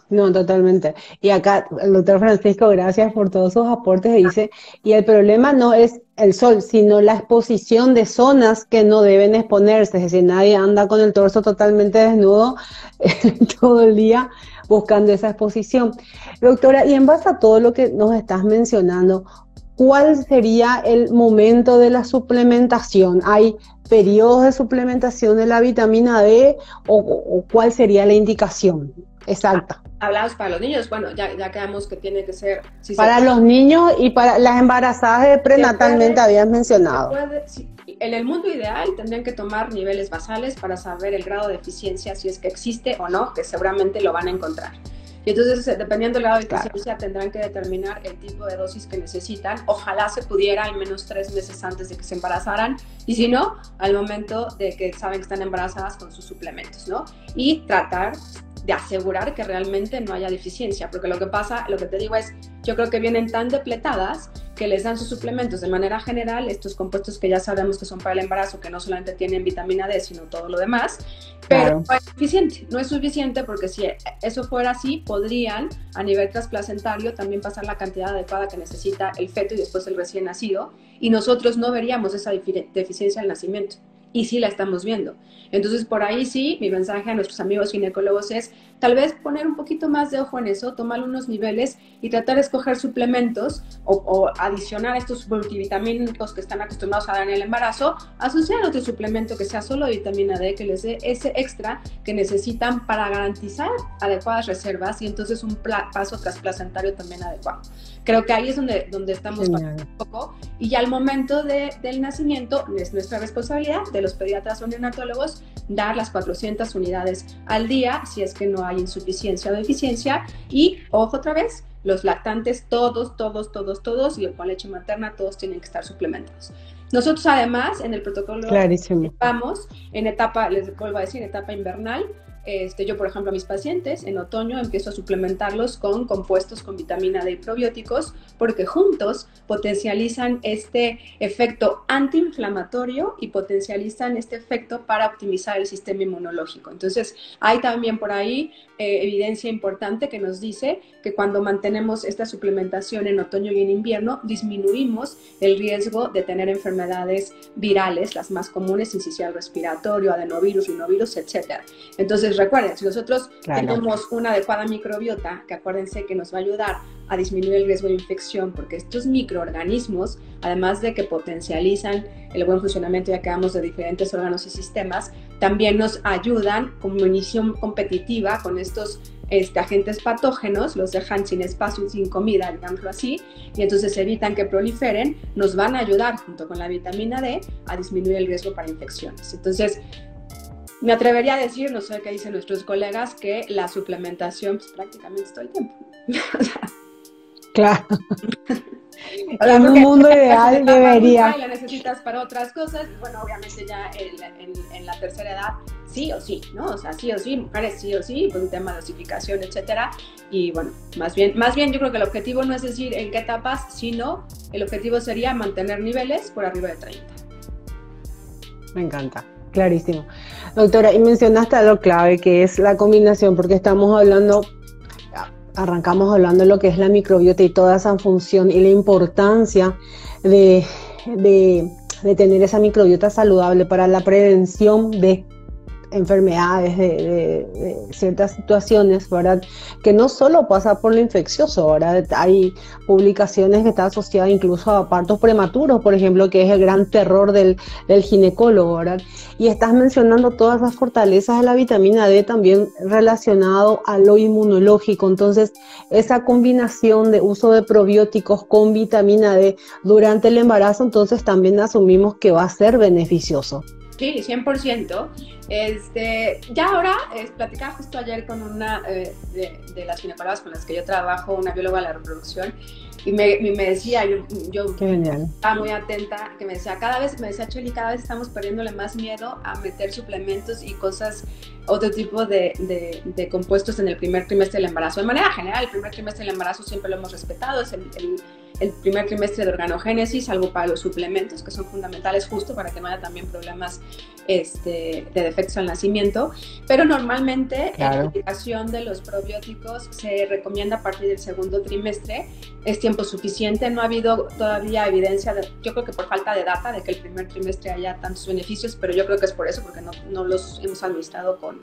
Speaker 1: No, totalmente. Y acá el doctor Francisco, gracias por todos sus aportes, dice, y el problema no es el sol, sino la exposición de zonas que no deben exponerse. Es decir, nadie anda con el torso totalmente desnudo todo el día buscando esa exposición. Doctora, y en base a todo lo que nos estás mencionando, ¿cuál sería el momento de la suplementación? ¿Hay periodos de suplementación de la vitamina D o, cuál sería la indicación exacta?
Speaker 2: Hablamos para los niños, bueno, ya, ya quedamos que tiene que ser...
Speaker 1: para los niños y para las embarazadas de prenatalmente habías mencionado
Speaker 2: en el mundo ideal tendrían que tomar niveles basales para saber el grado de eficiencia, si es que existe o no, que seguramente lo van a encontrar. Y entonces, eh, dependiendo del grado de eficiencia, tendrán que determinar el tipo de dosis que necesitan. Ojalá se pudiera al menos tres meses antes de que se embarazaran. Y si no, al momento de que saben que están embarazadas con sus suplementos, ¿no? Y tratar de asegurar que realmente no haya deficiencia, porque lo que pasa, lo que te digo es, yo creo que vienen tan depletadas que les dan sus suplementos de manera general, estos compuestos que ya sabemos que son para el embarazo, que no solamente tienen vitamina D, sino todo lo demás, pero no es suficiente, no es suficiente porque si eso fuera así, podrían a nivel trasplacentario también pasar la cantidad adecuada que necesita el feto y después el recién nacido, y nosotros no veríamos esa deficiencia al nacimiento y sí la estamos viendo. Entonces, por ahí sí, mi mensaje a nuestros amigos ginecólogos es tal vez poner un poquito más de ojo en eso, tomar unos niveles y tratar de escoger suplementos o, adicionar estos multivitamínicos que están acostumbrados a dar en el embarazo, asociar otro suplemento que sea solo vitamina D, que les dé ese extra que necesitan para garantizar adecuadas reservas y entonces un paso trasplacentario también adecuado. Creo que ahí es donde, donde estamos un poco. Y ya al momento de, del nacimiento es nuestra responsabilidad de los pediatras o neonatólogos dar las 400 unidades al día si es que no hay insuficiencia o deficiencia. Y ojo otra vez, los lactantes, todos, todos, todos, todos, y con leche materna, todos tienen que estar suplementados. Nosotros además en el protocolo vamos en etapa, les vuelvo a decir, en etapa invernal, este, yo, por ejemplo, a mis pacientes en otoño empiezo a suplementarlos con compuestos con vitamina D y probióticos porque juntos potencializan este efecto antiinflamatorio y potencializan este efecto para optimizar el sistema inmunológico. Entonces, hay también por ahí eh, evidencia importante que nos dice que cuando mantenemos esta suplementación en otoño y en invierno, disminuimos el riesgo de tener enfermedades virales, las más comunes, incisional respiratorio, adenovirus, rinovirus, etc. Entonces, recuerden, si nosotros tenemos una adecuada microbiota, que acuérdense que nos va a ayudar a disminuir el riesgo de infección, porque estos microorganismos, además de que potencializan el buen funcionamiento, ya que hablamos de diferentes órganos y sistemas, también nos ayudan como munición competitiva con estos este, agentes patógenos, los dejan sin espacio y sin comida, digámoslo así, y entonces evitan que proliferen, nos van a ayudar junto con la vitamina D a disminuir el riesgo para infecciones. Entonces, me atrevería a decir, no sé qué dicen nuestros colegas, que la suplementación pues, prácticamente todo el tiempo.
Speaker 1: claro. en un mundo ideal debería.
Speaker 2: Y la necesitas para otras cosas. Bueno, obviamente ya en, la tercera edad, sí o sí, ¿no? O sea, sí o sí, mujeres sí o sí, por un tema de dosificación, etcétera. Y bueno, más bien, más bien yo creo que el objetivo no es decir en qué etapas, sino el objetivo sería mantener niveles por arriba de 30.
Speaker 1: Me encanta. Clarísimo. Doctora, y mencionaste algo clave que es la combinación, porque estamos hablando, arrancamos hablando de lo que es la microbiota y toda esa función y la importancia de, de tener esa microbiota saludable para la prevención de enfermedades, de, ciertas situaciones, ¿verdad? Que no solo pasa por lo infeccioso, ¿verdad? Hay publicaciones que están asociadas incluso a partos prematuros, por ejemplo, que es el gran terror del, del ginecólogo, ¿verdad? Y estás mencionando todas las fortalezas de la vitamina D también relacionado a lo inmunológico. Entonces, esa combinación de uso de probióticos con vitamina D durante el embarazo, entonces también asumimos que va a ser beneficioso.
Speaker 2: Sí, 100%. Este, ya ahora, es, platicaba justo ayer con una eh, de, las ginecólogas con las que yo trabajo, una bióloga de la reproducción, y me, me decía, yo, yo estaba muy atenta, que me decía, cada vez, me decía Cheli, cada vez estamos perdiéndole más miedo a meter suplementos y cosas, otro tipo de, de, compuestos en el primer trimestre del embarazo. De manera general, el primer trimestre del embarazo siempre lo hemos respetado, es el, el el primer trimestre de organogénesis, algo para los suplementos, que son fundamentales justo para que no haya también problemas este, de defectos al nacimiento. Pero normalmente la aplicación de los probióticos se recomienda a partir del segundo trimestre. Es tiempo suficiente, no ha habido todavía evidencia, de, yo creo que por falta de data, de que el primer trimestre haya tantos beneficios, pero yo creo que es por eso, porque no, no los hemos administrado con,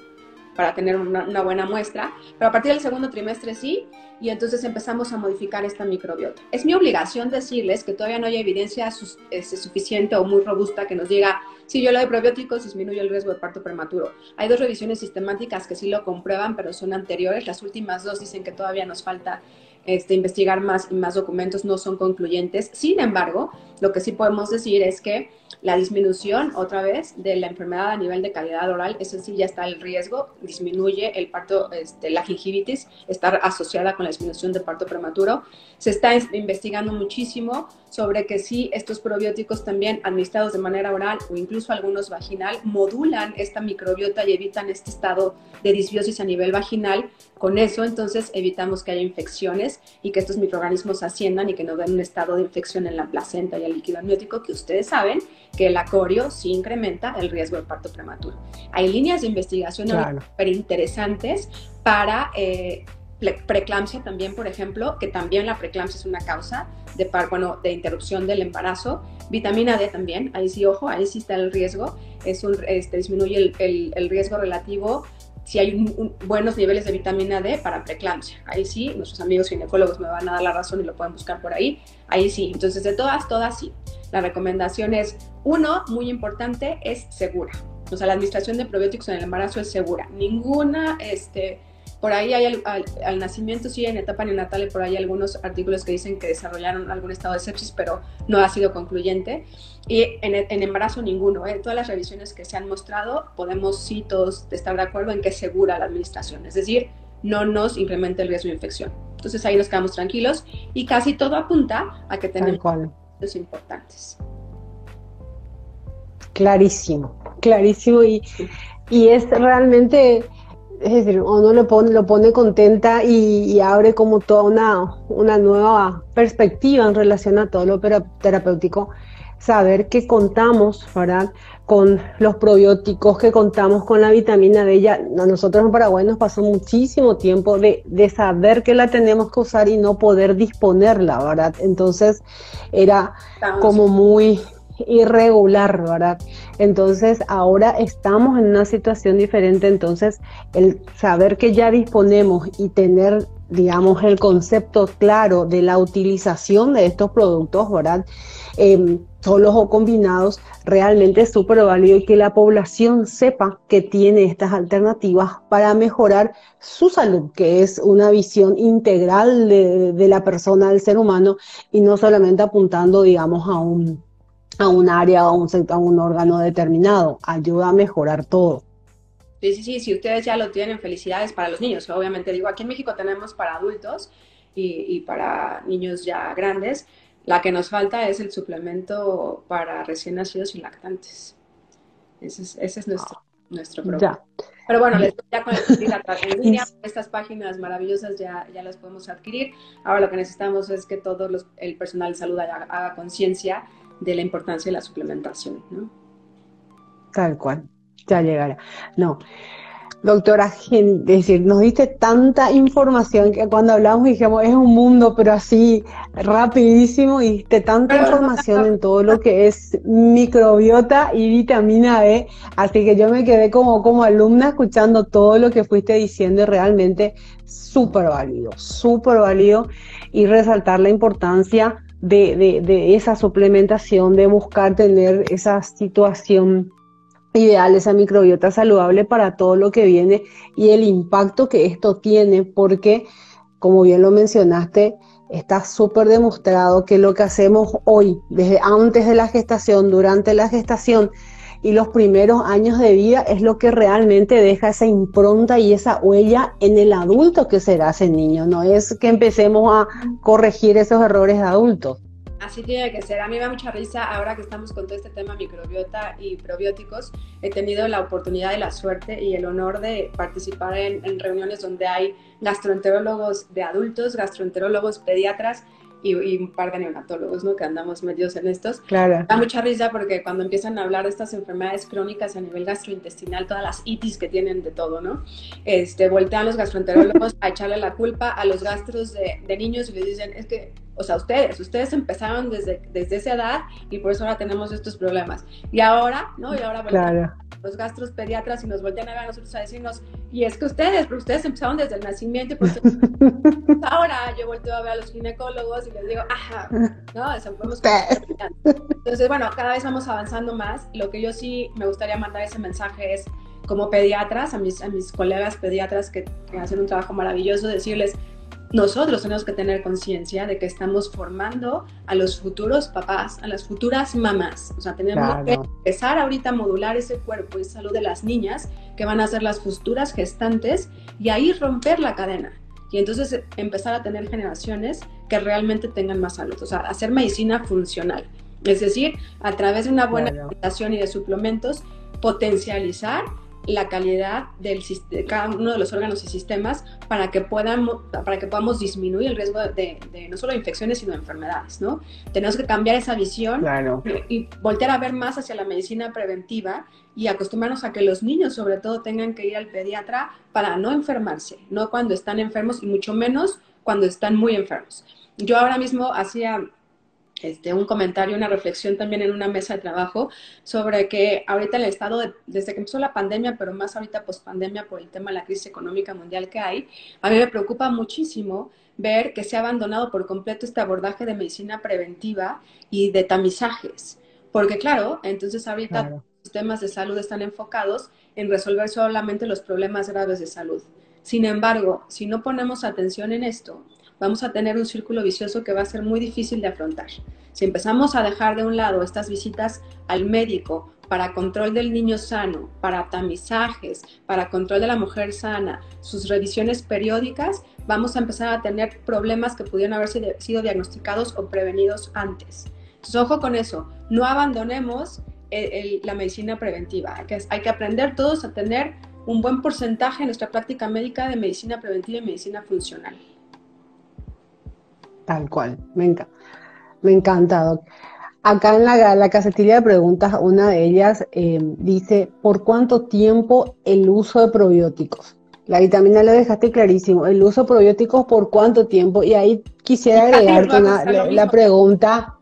Speaker 2: para tener una, buena muestra, pero a partir del segundo trimestre sí, y entonces empezamos a modificar esta microbiota. Es mi obligación decirles que todavía no hay evidencia este, suficiente o muy robusta que nos diga, si yo le doy probióticos disminuye el riesgo de parto prematuro. Hay dos revisiones sistemáticas que sí lo comprueban, pero son anteriores. Las últimas dos dicen que todavía nos falta este, investigar más y más documentos, no son concluyentes. Sin embargo, lo que sí podemos decir es que la disminución, otra vez, de la enfermedad a nivel de calidad oral, eso sí ya está el riesgo, disminuye el parto, este, la gingivitis, está asociada con la disminución del parto prematuro. Se está investigando muchísimo sobre que si estos probióticos también administrados de manera oral o incluso algunos vaginal modulan esta microbiota y evitan este estado de disbiosis a nivel vaginal. Con eso entonces evitamos que haya infecciones y que estos microorganismos asciendan y que no den un estado de infección en la placenta y el líquido amniótico que ustedes saben que el acorio sí incrementa el riesgo de parto prematuro. Hay líneas de investigación súper interesantes para eh, preeclampsia también, por ejemplo, que también la preeclampsia es una causa de, bueno, de interrupción del embarazo. Vitamina D también, ahí sí, ojo, ahí sí está el riesgo, es un, este, disminuye el, el, riesgo relativo si hay buenos niveles de vitamina D para preeclampsia. Ahí sí, nuestros amigos ginecólogos me van a dar la razón y lo pueden buscar por ahí. Ahí sí, entonces de todas, todas sí. La recomendación es, uno, muy importante, es segura. O sea, la administración de probióticos en el embarazo es segura. Ninguna, este, por ahí hay al, nacimiento, sí, en etapa neonatal, por ahí algunos artículos que dicen que desarrollaron algún estado de sepsis, pero no ha sido concluyente. Y en, embarazo ninguno. En ¿eh? todas las revisiones que se han mostrado, podemos sí todos estar de acuerdo en que es segura la administración. Es decir, no nos incrementa el riesgo de infección. Entonces ahí nos quedamos tranquilos y casi todo apunta a que tenemos los importantes.
Speaker 1: Clarísimo, clarísimo y, y es realmente es decir, uno lo pone, lo pone contenta y, abre como toda una, una, nueva perspectiva en relación a todo lo terapéutico. Saber que contamos, ¿verdad? Con los probióticos, que contamos con la vitamina D. Ya, a nosotros en Paraguay nos pasó muchísimo tiempo de, de saber que la tenemos que usar y no poder disponerla, ¿verdad? Entonces era como muy, irregular, ¿verdad? Entonces ahora estamos en una situación diferente, entonces el saber que ya disponemos y tener, digamos, el concepto claro de la utilización de estos productos, ¿verdad? Eh, solos o combinados, realmente es súper válido y que la población sepa que tiene estas alternativas para mejorar su salud, que es una visión integral de, de la persona, del ser humano, y no solamente apuntando, digamos, a un a un área o un, a un órgano determinado. Ayuda a mejorar todo.
Speaker 2: Sí, sí, sí, si ustedes ya lo tienen, felicidades para los niños. Obviamente digo, aquí en México tenemos para adultos y, para niños ya grandes. La que nos falta es el suplemento para recién nacidos y lactantes. Ese es, ese es nuestro, nuestro programa. Pero bueno, les ya con en línea, estas páginas maravillosas ya, ya las podemos adquirir. Ahora lo que necesitamos es que todo los, el personal de salud haga conciencia de la importancia de la suplementación, ¿no?
Speaker 1: Tal cual, ya llegará. No. Doctora, es decir, nos diste tanta información que cuando hablamos dijimos, es un mundo, pero así rapidísimo, y diste tanta información en todo lo que es microbiota y vitamina E, así que yo me quedé como, como alumna escuchando todo lo que fuiste diciendo y realmente súper válido, súper válido, y resaltar la importancia de, de, de esa suplementación, de buscar tener esa situación ideal, esa microbiota saludable para todo lo que viene y el impacto que esto tiene, porque, como bien lo mencionaste, está súper demostrado que lo que hacemos hoy, desde antes de la gestación, durante la gestación y los primeros años de vida, es lo que realmente deja esa impronta y esa huella en el adulto que será ese niño. No es que empecemos a corregir esos errores de adultos.
Speaker 2: Así tiene que ser. A mí me da mucha risa ahora que estamos con todo este tema microbiota y probióticos. He tenido la oportunidad y la suerte y el honor de participar en, reuniones donde hay gastroenterólogos de adultos, gastroenterólogos pediatras y, un par de neonatólogos, ¿no? Que andamos medios en estos.
Speaker 1: Claro.
Speaker 2: Da mucha risa porque cuando empiezan a hablar de estas enfermedades crónicas a nivel gastrointestinal, todas las itis que tienen de todo, ¿no? Este, voltean los gastroenterólogos a echarle la culpa a los gastros de, de niños y les dicen, es que o sea, ustedes, ustedes empezaron desde, desde esa edad y por eso ahora tenemos estos problemas. Y ahora, ¿no? Y ahora
Speaker 1: claro.
Speaker 2: los gastros pediatras y nos voltean a ver a nosotros a decirnos, y es que ustedes, porque ustedes empezaron desde el nacimiento, y por ahora yo volteo a ver a los ginecólogos y les digo, ajá, ¿no? Eso Entonces, bueno, cada vez vamos avanzando más. Lo que yo sí me gustaría mandar ese mensaje es, como pediatras, a mis, a mis colegas pediatras que, que hacen un trabajo maravilloso, decirles, nosotros tenemos que tener conciencia de que estamos formando a los futuros papás, a las futuras mamás. O sea, tenemos que empezar ahorita a modular ese cuerpo y salud de las niñas que van a ser las futuras gestantes y ahí romper la cadena. Y entonces eh, empezar a tener generaciones que realmente tengan más salud. O sea, hacer medicina funcional. Es decir, a través de una buena alimentación y de suplementos, potencializar la calidad del, de cada uno de los órganos y sistemas para que, podamos, para que podamos disminuir el riesgo de, no solo infecciones, sino de enfermedades, ¿no? Tenemos que cambiar esa visión y, voltear a ver más hacia la medicina preventiva y acostumbrarnos a que los niños, sobre todo, tengan que ir al pediatra para no enfermarse, no cuando están enfermos y mucho menos cuando están muy enfermos. Yo ahora mismo hacía este, un comentario, una reflexión también en una mesa de trabajo sobre que ahorita el estado, desde que empezó la pandemia, pero más ahorita post pandemia por el tema de la crisis económica mundial que hay, a mí me preocupa muchísimo ver que se ha abandonado por completo este abordaje de medicina preventiva y de tamizajes. Porque claro, entonces ahorita los sistemas de salud están enfocados en resolver solamente los problemas graves de salud. Sin embargo, si no ponemos atención en esto, vamos a tener un círculo vicioso que va a ser muy difícil de afrontar. Si empezamos a dejar de un lado estas visitas al médico para control del niño sano, para tamizajes, para control de la mujer sana, sus revisiones periódicas, vamos a empezar a tener problemas que pudieron haber sido diagnosticados o prevenidos antes. Entonces, ojo con eso, no abandonemos la medicina preventiva. Hay que, hay que aprender todos a tener un buen porcentaje en nuestra práctica médica de medicina preventiva y medicina funcional.
Speaker 1: Tal cual, me, encanta. me encanta, Acá en la, la, casetilla de preguntas, una de ellas eh, dice, ¿por cuánto tiempo el uso de probióticos? La vitamina lo dejaste clarísimo, el uso de probióticos por cuánto tiempo, y ahí quisiera agregarte la, pregunta.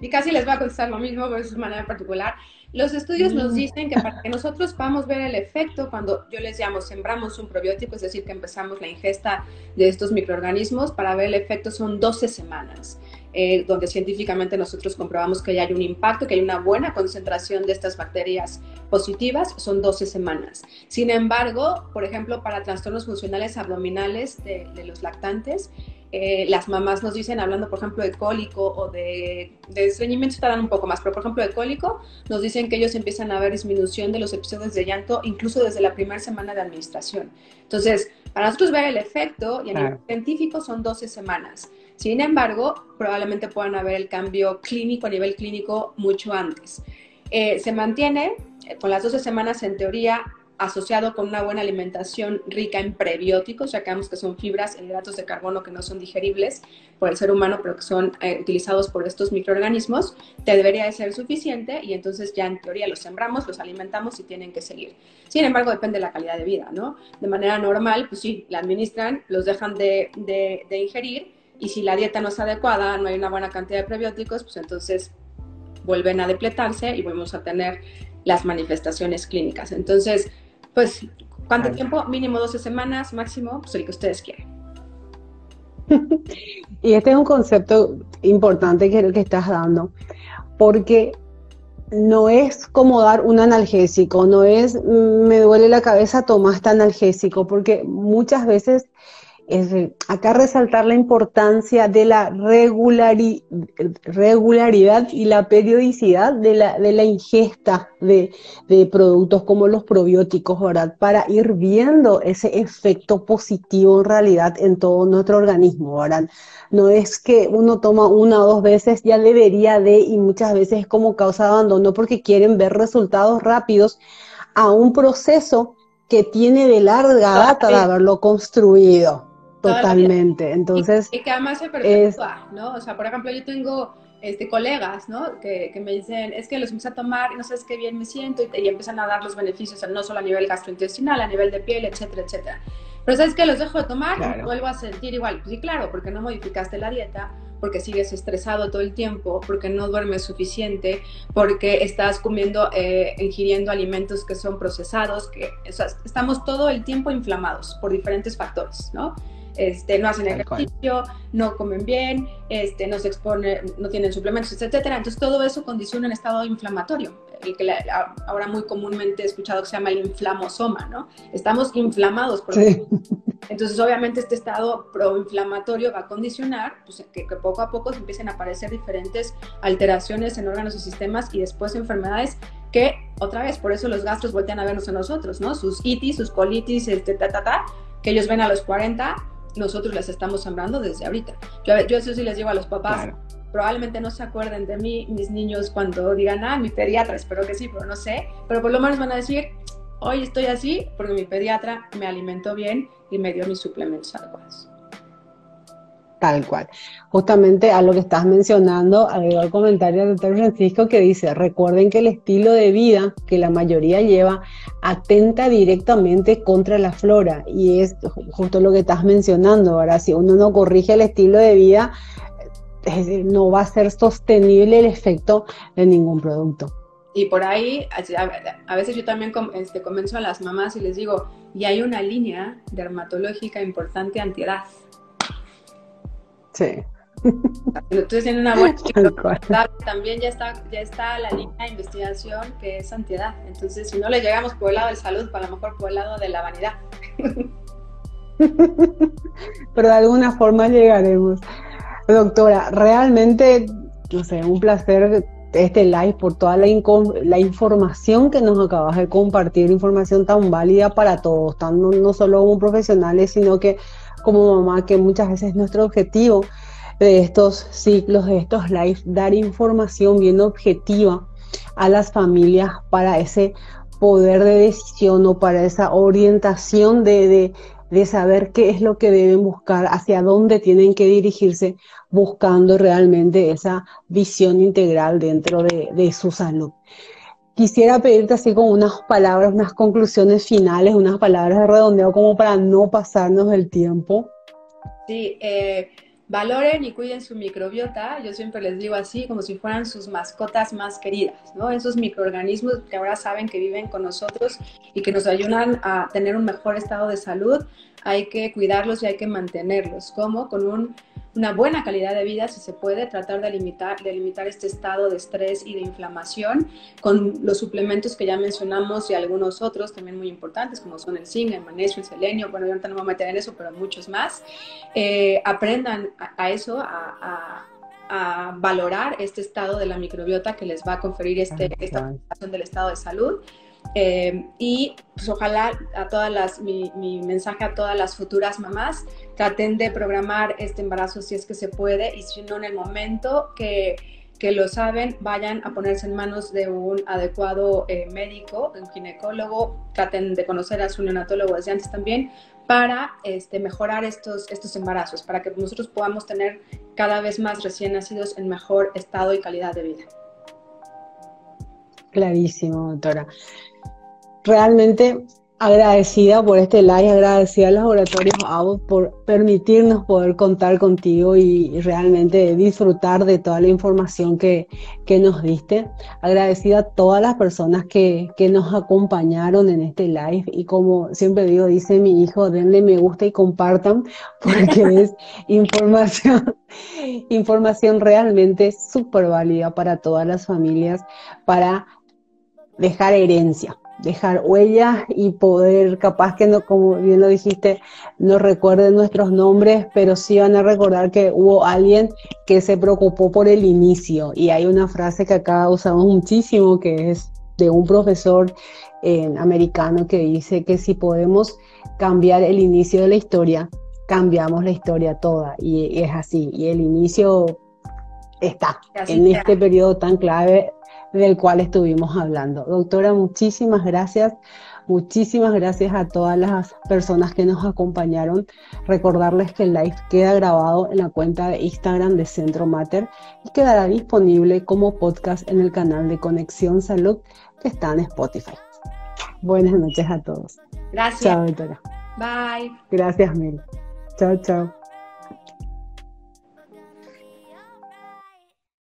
Speaker 2: Y casi les va a contestar lo mismo, pero de su manera particular. Los estudios nos mm. dicen que para que nosotros podamos ver el efecto cuando yo les llamo sembramos un probiótico, es decir, que empezamos la ingesta de estos microorganismos, para ver el efecto son 12 semanas. Eh, donde científicamente nosotros comprobamos que ya hay un impacto, que hay una buena concentración de estas bacterias positivas, son 12 semanas. Sin embargo, por ejemplo, para trastornos funcionales abdominales de, de los lactantes, eh, las mamás nos dicen, hablando por ejemplo de cólico o de, de estreñimiento, estarán un poco más, pero por ejemplo de cólico, nos dicen que ellos empiezan a ver disminución de los episodios de llanto incluso desde la primera semana de administración. Entonces, para nosotros ver el efecto, y a nivel científico son 12 semanas. Sin embargo, probablemente puedan haber el cambio clínico a nivel clínico mucho antes. Eh, se mantiene eh, con las 12 semanas en teoría asociado con una buena alimentación rica en prebióticos, ya que que son fibras, hidratos de carbono que no son digeribles por el ser humano, pero que son eh, utilizados por estos microorganismos, te debería de ser suficiente y entonces ya en teoría los sembramos, los alimentamos y tienen que seguir. Sin embargo, depende de la calidad de vida, ¿no? De manera normal, pues sí, la administran, los dejan de, de ingerir y si la dieta no es adecuada, no hay una buena cantidad de prebióticos, pues entonces vuelven a depletarse y volvemos a tener las manifestaciones clínicas. Entonces, pues, ¿cuánto tiempo? Mínimo 12 semanas, máximo, pues el que ustedes quieran.
Speaker 1: y este es un concepto importante que, que estás dando, porque no es como dar un analgésico, no es mm, me duele la cabeza, toma este analgésico, porque muchas veces acá resaltar la importancia de la regularidad y la periodicidad de la, ingesta de, productos como los probióticos, ¿verdad? Para ir viendo ese efecto positivo en realidad en todo nuestro organismo, ¿verdad? No es que uno toma una o dos veces, ya debería de, y muchas veces es como causa de abandono porque quieren ver resultados rápidos a un proceso que tiene de larga data de haberlo construido. Totalmente. Entonces.
Speaker 2: Y, que además se perpetúa, ¿no? O sea, por ejemplo, yo tengo este, colegas, ¿no? Que, que, me dicen, es que los empecé a tomar y no sabes qué bien me siento y, empiezan a dar los beneficios, no solo a nivel gastrointestinal, a nivel de piel, etcétera, etcétera. Pero sabes que los dejo de tomar y vuelvo a sentir igual. Pues sí, claro, porque no modificaste la dieta, porque sigues estresado todo el tiempo, porque no duermes suficiente, porque estás comiendo, eh, ingiriendo alimentos que son procesados, que o sea, estamos todo el tiempo inflamados por diferentes factores, ¿no? Este, no hacen ejercicio, no comen bien, este, no se exponen, no tienen suplementos, etcétera. Entonces todo eso condiciona un estado inflamatorio, el que ahora muy comúnmente he escuchado que se llama el inflamosoma, ¿no? Estamos inflamados por Entonces, obviamente, este estado proinflamatorio va a condicionar pues, que, que, poco a poco se empiecen a aparecer diferentes alteraciones en órganos y sistemas y después enfermedades que, otra vez, por eso los gastros voltean a vernos a nosotros, ¿no? Sus itis, sus colitis, este, ta, ta, ta, que ellos ven a los 40 nosotros las estamos sembrando desde ahorita. Yo, yo eso sí les digo a los papás, probablemente no se acuerden de mí, mis niños, cuando digan, ah, mi pediatra, espero que sí, pero no sé, pero por lo menos van a decir, hoy estoy así porque mi pediatra me alimentó bien y me dio mis suplementos adecuados.
Speaker 1: Tal cual. Justamente a lo que estás mencionando, agregó el comentario del doctor Francisco que dice, recuerden que el estilo de vida que la mayoría lleva atenta directamente contra la flora y es justo lo que estás mencionando, ahora si uno no corrige el estilo de vida, no va a ser sostenible el efecto de ningún producto.
Speaker 2: Y por ahí, a veces yo también este, convenzo a las mamás y les digo, y hay una línea dermatológica importante antiedad
Speaker 1: Sí.
Speaker 2: Entonces una buena también ya está, ya está la línea de investigación que es antiedad. Entonces, si no le llegamos por el lado de salud, para lo mejor por el lado de la vanidad.
Speaker 1: Pero de alguna forma llegaremos. Doctora, realmente, no sé, un placer este live por toda la, la información que nos acabas de compartir, información tan válida para todos, no, no solo como profesionales, sino que como mamá, que muchas veces es nuestro objetivo de estos ciclos, de estos live, dar información bien objetiva a las familias para ese poder de decisión o para esa orientación de, de, saber qué es lo que deben buscar, hacia dónde tienen que dirigirse, buscando realmente esa visión integral dentro de, de su salud. Quisiera pedirte así como unas palabras, unas conclusiones finales, unas palabras de redondeo como para no pasarnos el tiempo.
Speaker 2: Sí, eh, valoren y cuiden su microbiota. Yo siempre les digo así, como si fueran sus mascotas más queridas, ¿no? Esos microorganismos que ahora saben que viven con nosotros y que nos ayudan a tener un mejor estado de salud, hay que cuidarlos y hay que mantenerlos. ¿Cómo? Con un una buena calidad de vida, si se puede, tratar de limitar, de limitar este estado de estrés y de inflamación con los suplementos que ya mencionamos y algunos otros también muy importantes, como son el zinc, el magnesio, el selenio, bueno, yo no me voy a meter en eso, pero muchos más. Eh, aprendan a, eso, a, valorar este estado de la microbiota que les va a conferir este, esta del estado de salud. Eh, y pues ojalá a todas las, mi, mensaje a todas las futuras mamás, traten de programar este embarazo si es que se puede y si no en el momento que, que lo saben vayan a ponerse en manos de un adecuado eh, médico, un ginecólogo, traten de conocer a su neonatólogo desde antes también, para este, mejorar estos, estos embarazos, para que nosotros podamos tener cada vez más recién nacidos en mejor estado y calidad de vida.
Speaker 1: Clarísimo, doctora. Realmente agradecida por este live, agradecida a los laboratorios AVO por permitirnos poder contar contigo y, realmente disfrutar de toda la información que, nos diste. Agradecida a todas las personas que, nos acompañaron en este live y como siempre digo, dice mi hijo, denle me gusta y compartan porque es información, información realmente súper válida para todas las familias, para dejar herencia dejar huellas y poder, capaz que no, como bien lo dijiste, no recuerden nuestros nombres, pero sí van a recordar que hubo alguien que se preocupó por el inicio. Y hay una frase que acá usamos muchísimo, que es de un profesor eh, americano que dice que si podemos cambiar el inicio de la historia, cambiamos la historia toda. Y, es así. Y el inicio está en este periodo tan clave del cual estuvimos hablando. Doctora, muchísimas gracias. Muchísimas gracias a todas las personas que nos acompañaron. Recordarles que el live queda grabado en la cuenta de Instagram de Centro Mater y quedará disponible como podcast en el canal de Conexión Salud que está en Spotify. Buenas noches a todos.
Speaker 2: Gracias.
Speaker 1: Chao, doctora.
Speaker 2: Bye.
Speaker 1: Gracias, Mel. Chao, chao.